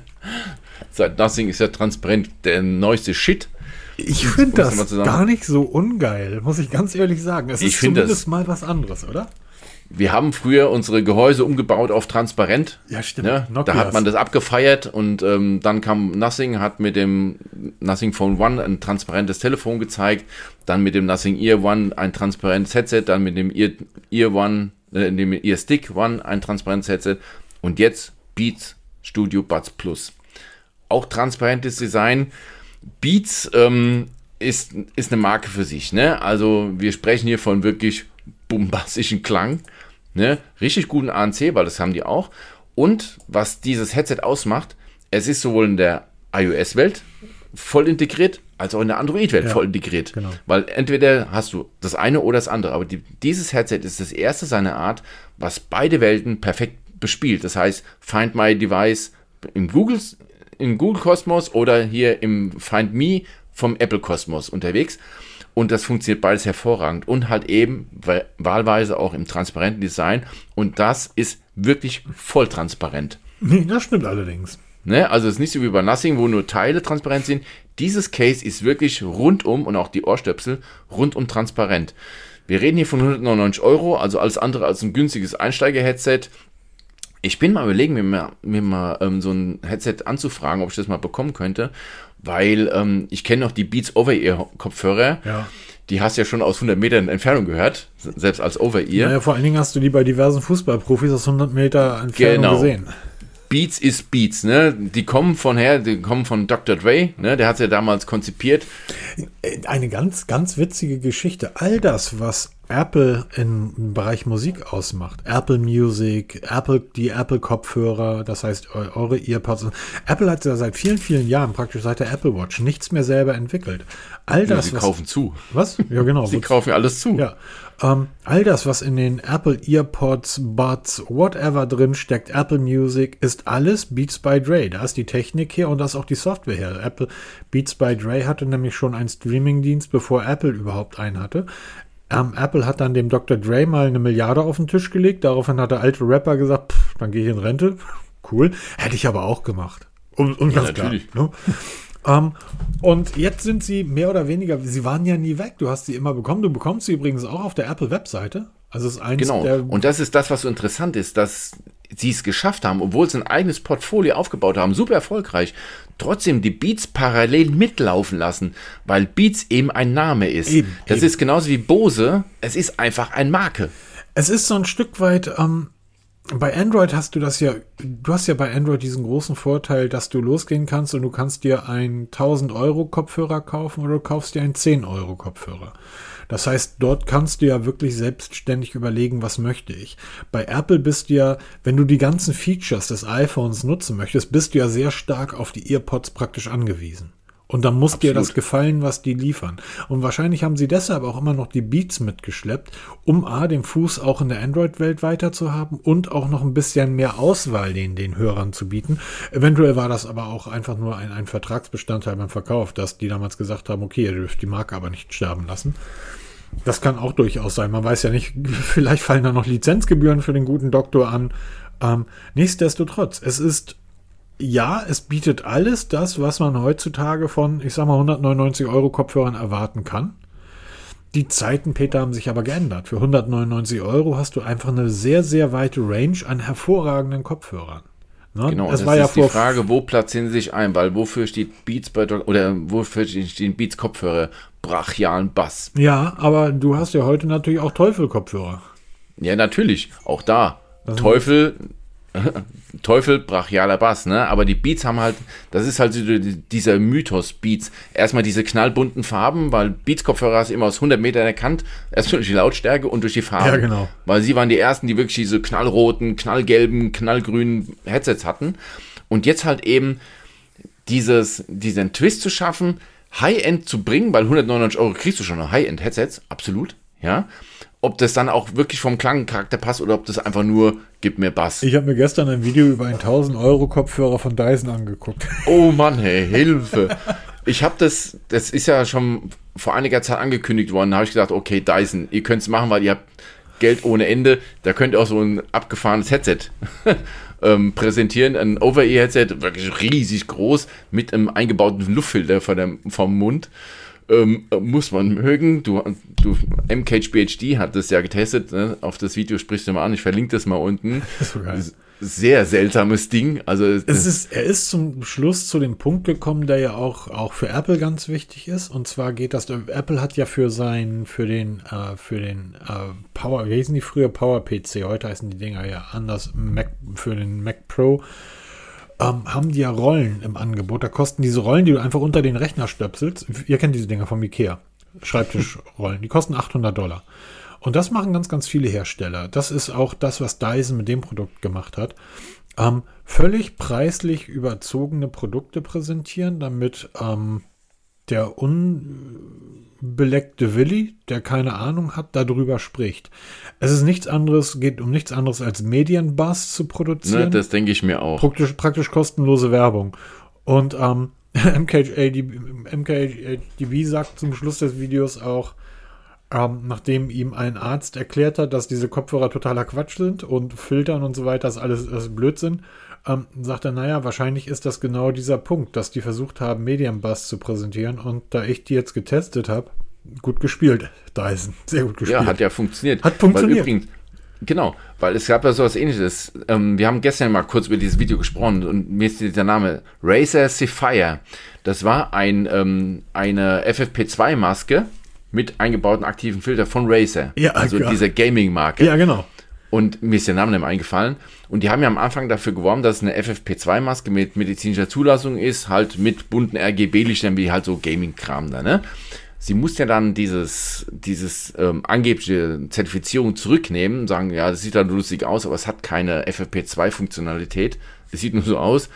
Seit Nothing ist ja transparent der neueste Shit. Ich finde das gar nicht so ungeil, muss ich ganz ehrlich sagen. Es ich ist zumindest mal was anderes, oder? Wir haben früher unsere Gehäuse umgebaut auf transparent. Ja, stimmt. Ne? Da hat man das abgefeiert und ähm, dann kam Nothing, hat mit dem Nothing Phone One ein transparentes Telefon gezeigt, dann mit dem Nothing Ear One ein transparentes Headset, dann mit dem Ear, Ear One, äh, dem Ear Stick One ein transparentes Headset und jetzt Beats Studio Buds Plus. Auch transparentes Design. Beats ähm, ist, ist eine Marke für sich. Ne? Also wir sprechen hier von wirklich bombastischen Klang. Ne? Richtig guten ANC, weil das haben die auch. Und was dieses Headset ausmacht, es ist sowohl in der iOS-Welt voll integriert, als auch in der Android-Welt ja, voll integriert. Genau. Weil entweder hast du das eine oder das andere. Aber die, dieses Headset ist das erste seiner Art, was beide Welten perfekt bespielt. Das heißt, Find My Device im Google, im Google Kosmos oder hier im Find Me vom Apple Kosmos unterwegs. Und das funktioniert beides hervorragend und halt eben wahlweise auch im transparenten Design. Und das ist wirklich voll transparent. Nee, das stimmt allerdings. Ne? Also es ist nicht so wie bei Nothing, wo nur Teile transparent sind. Dieses Case ist wirklich rundum und auch die Ohrstöpsel rundum transparent. Wir reden hier von 199 Euro, also alles andere als ein günstiges Einsteiger-Headset. Ich bin mal überlegen, mir mal, mir mal ähm, so ein Headset anzufragen, ob ich das mal bekommen könnte, weil ähm, ich kenne noch die Beats Over-Ear-Kopfhörer. Ja. Die hast du ja schon aus 100 Metern Entfernung gehört, selbst als Over-Ear. Naja, vor allen Dingen hast du die bei diversen Fußballprofis aus 100 Meter Entfernung genau. gesehen. Beats ist Beats, ne? Die kommen von her, die kommen von Dr. Dre, ne? Der hat ja damals konzipiert. Eine ganz, ganz witzige Geschichte. All das, was Apple im Bereich Musik ausmacht. Apple Music, Apple, die Apple Kopfhörer, das heißt eure Earpods. Apple hat ja seit vielen, vielen Jahren, praktisch seit der Apple Watch, nichts mehr selber entwickelt. All das. Ja, sie was, kaufen zu. Was? Ja, genau. sie kaufen alles zu. Ja. Ähm, all das, was in den Apple Earpods, Buds, whatever drin steckt, Apple Music, ist alles Beats by Dre. Da ist die Technik her und da ist auch die Software her. Apple Beats by Dre hatte nämlich schon einen Streaming-Dienst, bevor Apple überhaupt einen hatte. Ähm, Apple hat dann dem Dr. Dre mal eine Milliarde auf den Tisch gelegt. Daraufhin hat der alte Rapper gesagt, pff, dann gehe ich in Rente. Cool. Hätte ich aber auch gemacht. Um, um Ja, ganz klar, natürlich. ne? ähm, und jetzt sind sie mehr oder weniger, sie waren ja nie weg. Du hast sie immer bekommen. Du bekommst sie übrigens auch auf der Apple-Webseite. Also es ist eins Genau. Und das ist das, was so interessant ist, dass sie es geschafft haben, obwohl sie ein eigenes Portfolio aufgebaut haben, super erfolgreich, trotzdem die Beats parallel mitlaufen lassen, weil Beats eben ein Name ist. Eben, das eben. ist genauso wie Bose, es ist einfach ein Marke. Es ist so ein Stück weit, ähm, bei Android hast du das ja, du hast ja bei Android diesen großen Vorteil, dass du losgehen kannst und du kannst dir einen 1000 Euro Kopfhörer kaufen oder du kaufst dir einen 10 Euro Kopfhörer. Das heißt, dort kannst du ja wirklich selbstständig überlegen, was möchte ich. Bei Apple bist du ja, wenn du die ganzen Features des iPhones nutzen möchtest, bist du ja sehr stark auf die EarPods praktisch angewiesen. Und dann muss dir das Absolut. gefallen, was die liefern. Und wahrscheinlich haben sie deshalb auch immer noch die Beats mitgeschleppt, um A, den Fuß auch in der Android-Welt weiter zu haben und auch noch ein bisschen mehr Auswahl den, den Hörern zu bieten. Eventuell war das aber auch einfach nur ein, ein Vertragsbestandteil beim Verkauf, dass die damals gesagt haben, okay, ihr dürft die Marke aber nicht sterben lassen. Das kann auch durchaus sein. Man weiß ja nicht, vielleicht fallen da noch Lizenzgebühren für den guten Doktor an. Ähm, nichtsdestotrotz, es ist ja, es bietet alles das, was man heutzutage von, ich sag mal, 199 Euro Kopfhörern erwarten kann. Die Zeiten, Peter, haben sich aber geändert. Für 199 Euro hast du einfach eine sehr, sehr weite Range an hervorragenden Kopfhörern. Ne? Genau, das war ja ist die vor Frage, wo platzieren sie sich ein, weil wofür steht Beats bei oder wofür stehen Beats Kopfhörer? Brachialen Bass. Ja, aber du hast ja heute natürlich auch Teufel-Kopfhörer. Ja, natürlich, auch da. Teufel, Teufel, brachialer Bass, ne? Aber die Beats haben halt, das ist halt dieser Mythos Beats. Erstmal diese knallbunten Farben, weil Beats Kopfhörer hast du immer aus 100 Metern erkannt. Erstmal durch die Lautstärke und durch die Farben. Ja, genau. Weil sie waren die ersten, die wirklich diese knallroten, knallgelben, knallgrünen Headsets hatten. Und jetzt halt eben dieses, diesen Twist zu schaffen, High-End zu bringen, weil 199 Euro kriegst du schon noch High-End-Headsets, absolut, ja. Ob das dann auch wirklich vom Klangcharakter passt oder ob das einfach nur, gib mir Bass. Ich habe mir gestern ein Video über einen 1000 Euro Kopfhörer von Dyson angeguckt. Oh Mann, hey, Hilfe. Ich habe das, das ist ja schon vor einiger Zeit angekündigt worden, da habe ich gedacht, okay, Dyson, ihr könnt es machen, weil ihr habt Geld ohne Ende, da könnt ihr auch so ein abgefahrenes Headset ähm, präsentieren, ein Over-Ear-Headset, wirklich riesig groß, mit einem eingebauten Luftfilter vor dem, vom Mund. Ähm, muss man mögen. Du, du, MKHBHD hat das ja getestet. Ne? Auf das Video sprichst du mal an. Ich verlinke das mal unten. geil. Sehr seltsames Ding. Also Es ist, er ist zum Schluss zu dem Punkt gekommen, der ja auch, auch für Apple ganz wichtig ist. Und zwar geht das, Apple hat ja für sein, für den, äh, für den äh, Power, wie hießen die früher Power PC, heute heißen die Dinger ja anders, Mac, für den Mac Pro, ähm, haben die ja Rollen im Angebot. Da kosten diese Rollen, die du einfach unter den Rechner stöpselst. Ihr kennt diese Dinger vom Ikea. Schreibtischrollen. Die kosten 800 Dollar. Und das machen ganz, ganz viele Hersteller. Das ist auch das, was Dyson mit dem Produkt gemacht hat. Ähm, völlig preislich überzogene Produkte präsentieren, damit ähm, der unbeleckte Willi, der keine Ahnung hat, darüber spricht. Es ist nichts anderes, geht um nichts anderes als Medienbass zu produzieren Ne, das denke ich mir auch. praktisch, praktisch kostenlose Werbung. Und ähm, MKHDB, MKHDB sagt zum Schluss des Videos auch, ähm, nachdem ihm ein Arzt erklärt hat, dass diese Kopfhörer totaler Quatsch sind und Filtern und so weiter, das alles das Blödsinn, ähm, sagt er, naja, wahrscheinlich ist das genau dieser Punkt, dass die versucht haben, Medienbass zu präsentieren und da ich die jetzt getestet habe, gut gespielt, Dyson, sehr gut gespielt. Ja, hat ja funktioniert. Hat funktioniert. Übrigens, genau, weil es gab ja sowas ähnliches. Ähm, wir haben gestern mal kurz über dieses Video gesprochen und mir ist dieser Name Razer Sapphire. Das war ein, ähm, eine FFP2-Maske mit eingebauten aktiven Filter von Razer. Ja, also klar. dieser Gaming-Marke. ja, genau. Und mir ist der Name nicht eingefallen. Und die haben ja am Anfang dafür geworben, dass es eine FFP2-Maske mit medizinischer Zulassung ist, halt mit bunten RGB-Lichtern, wie halt so Gaming-Kram da, ne? Sie muss ja dann dieses, dieses ähm, angebliche Zertifizierung zurücknehmen sagen, ja, das sieht dann lustig aus, aber es hat keine FFP2-Funktionalität. Es sieht nur so aus.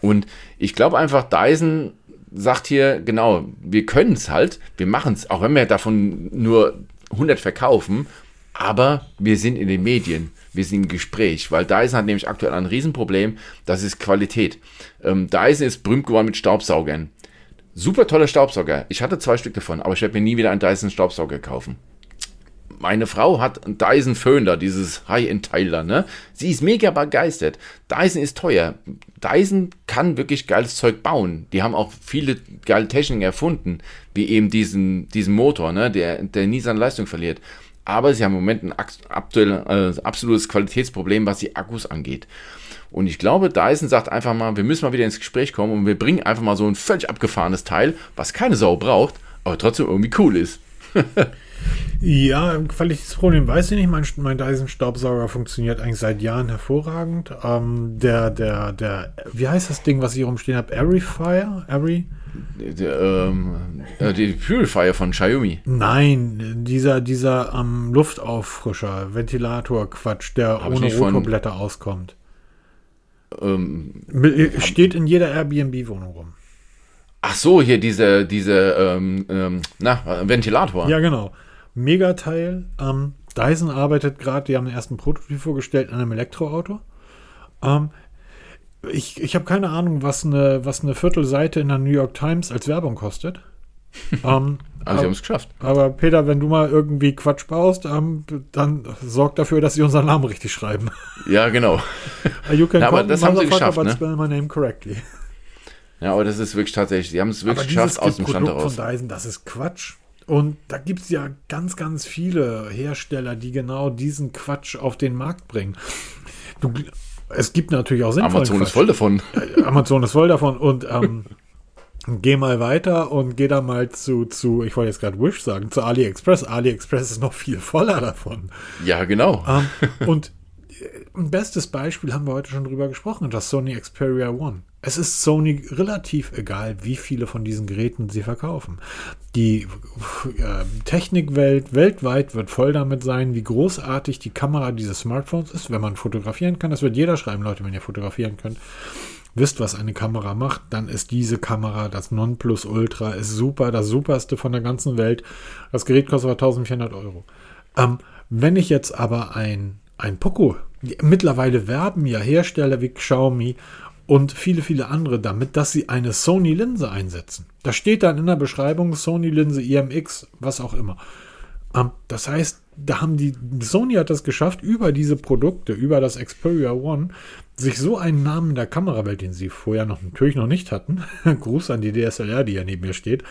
Und ich glaube einfach, Dyson sagt hier, genau, wir können es halt, wir machen es, auch wenn wir davon nur 100 verkaufen, aber wir sind in den Medien, wir sind im Gespräch, weil Dyson hat nämlich aktuell ein Riesenproblem, das ist Qualität. Ähm, Dyson ist berühmt geworden mit Staubsaugern. Super toller Staubsauger. Ich hatte zwei Stück davon, aber ich werde mir nie wieder einen Dyson Staubsauger kaufen. meine Frau hat einen Dyson Föhn da, dieses High-End-Teil da, ne? Sie ist mega begeistert. Dyson ist teuer. Dyson kann wirklich geiles Zeug bauen. Die haben auch viele geile Techniken erfunden, wie eben diesen, diesen Motor, ne? Der, der nie seine Leistung verliert. Aber sie haben im Moment ein aktuell, äh, absolutes Qualitätsproblem, was die Akkus angeht. Und ich glaube, Dyson sagt einfach mal, wir müssen mal wieder ins Gespräch kommen und wir bringen einfach mal so ein völlig abgefahrenes Teil, was keine Sau braucht, aber trotzdem irgendwie cool ist. ja, Qualitätsproblem weiß ich nicht. Mein, mein Dyson-Staubsauger funktioniert eigentlich seit Jahren hervorragend. Ähm, der, der, der, wie heißt das Ding, was ich hier rumstehen habe? Airifier? Airy? Der, ähm, äh, die Purifier von Xiaomi. Nein, dieser, dieser ähm, Luftauffrischer, Ventilator-Quatsch, der Hab ohne Rotorblätter auskommt. Ähm, Steht in jeder Airbnb-Wohnung rum. Ach so, hier diese, diese, ähm, ähm, na, Ventilator. Ja, genau. Megateil. Ähm, Dyson arbeitet gerade, die haben den ersten Prototyp vorgestellt an einem Elektroauto. Ähm, ich ich habe keine Ahnung, was eine, was eine Viertelseite in der New York Times als Werbung kostet. ähm, also, sie haben es geschafft. Aber Peter, wenn du mal irgendwie Quatsch baust, ähm, dann sorg dafür, dass sie unseren Namen richtig schreiben. Ja, genau. you can ja, aber das haben sie geschafft, but ne? spell my name correctly. Ja, aber das ist wirklich tatsächlich, sie haben es wirklich geschafft aus dem Stand Produkt heraus. von Dyson, das ist Quatsch. Und da gibt es ja ganz, ganz viele Hersteller, die genau diesen Quatsch auf den Markt bringen. Du, es gibt natürlich auch sinnvollen Amazon Quatsch. ist voll davon. Amazon ist voll davon. Und ähm, geh mal weiter und geh da mal zu, zu ich wollte jetzt gerade Wish sagen, zu AliExpress. AliExpress ist noch viel voller davon. Ja, genau. Ähm, und ein bestes Beispiel haben wir heute schon drüber gesprochen, das Sony Xperia One. Es ist Sony relativ egal, wie viele von diesen Geräten sie verkaufen. Die äh, Technikwelt weltweit wird voll damit sein, wie großartig die Kamera dieses Smartphones ist, wenn man fotografieren kann. Das wird jeder schreiben, Leute, wenn ihr fotografieren könnt. Wisst, was eine Kamera macht, dann ist diese Kamera das Nonplusultra, ist super, das superste von der ganzen Welt. Das Gerät kostet aber 1400 Euro. Ähm, wenn ich jetzt aber ein, ein Poco, mittlerweile werben ja Hersteller wie Xiaomi und viele, viele andere damit, dass sie eine Sony-Linse einsetzen. Da steht dann in der Beschreibung Sony-Linse IMX, was auch immer. Ähm, das heißt, da haben die, Sony hat das geschafft, über diese Produkte, über das Xperia One, sich so einen Namen in der Kamerawelt, den sie vorher noch natürlich noch nicht hatten, Gruß an die DSLR, die ja neben mir steht,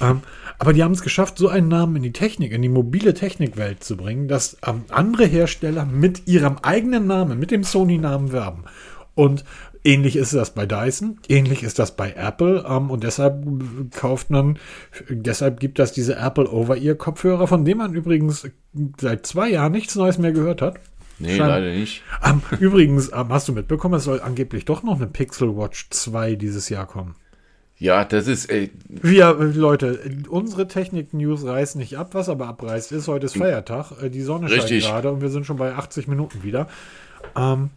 ähm, aber die haben es geschafft, so einen Namen in die Technik, in die mobile Technikwelt zu bringen, dass ähm, andere Hersteller mit ihrem eigenen Namen, mit dem Sony-Namen werben. Und Ähnlich ist das bei Dyson, ähnlich ist das bei Apple ähm, und deshalb kauft man, deshalb gibt das diese Apple Over-Ear-Kopfhörer, von denen man übrigens seit zwei Jahren nichts Neues mehr gehört hat. Nee, Schein. leider nicht. Ähm, übrigens, ähm, hast du mitbekommen, es soll angeblich doch noch eine Pixel Watch 2 dieses Jahr kommen. Ja, das ist. Ey. Wir, Leute, unsere Technik-News reißen nicht ab, was aber abreißt ist. Heute ist Feiertag, äh, die Sonne scheint gerade und wir sind schon bei 80 Minuten wieder. Ähm,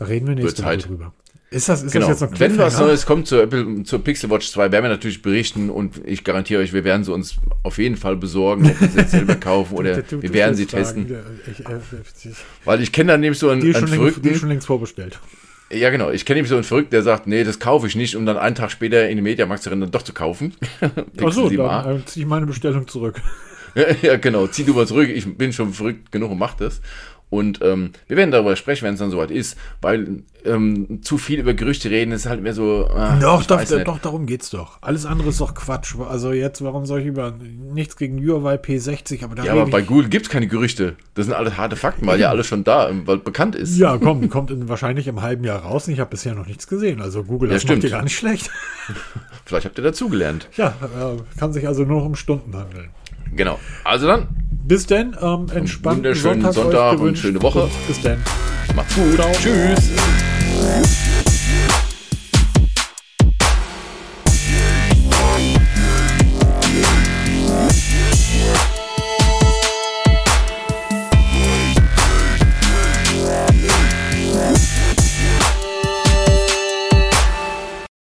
reden wir nächste Woche drüber. Ist das, ist genau. das jetzt noch Wenn was Neues kommt zur, Apple, zur Pixel Watch 2, werden wir natürlich berichten und ich garantiere euch, wir werden sie uns auf jeden Fall besorgen, ob wir sie jetzt selber kaufen oder du, du, wir werden sie testen. Ich, äh, ich, Weil ich kenne dann nämlich so einen, die einen Verrückten. Die schon längst vorbestellt. Ja, genau. Ich kenne nämlich so einen Verrückten, der sagt, nee, das kaufe ich nicht, um dann einen Tag später in die Mediamarkt zu rennen und doch zu kaufen. Achso, dann äh, ziehe ich meine Bestellung zurück. ja, genau. Zieh du mal zurück. Ich bin schon verrückt genug und mach das. Und ähm, wir werden darüber sprechen, wenn es dann soweit ist, weil ähm, zu viel über Gerüchte reden ist halt mehr so. Äh, doch, doch, doch, darum geht's doch. Alles andere ist doch Quatsch. Also jetzt, warum soll ich über nichts gegen Huawei P60, aber da Ja, aber bei Google gibt's keine Gerüchte. Das sind alles harte Fakten, weil ja alles schon da, weil bekannt ist. Ja, komm, kommt in, wahrscheinlich im halben Jahr raus. Ich habe bisher noch nichts gesehen. Also Google, das ja, macht dir gar nicht schlecht. Vielleicht habt ihr dazugelernt. Ja, äh, kann sich also nur noch um Stunden handeln. Genau. Also dann. Bis denn. Ähm, entspannt. Wunderschönen Sonntag, Sonntag und schöne Woche. Und bis denn. Macht's gut. Ciao. Tschüss.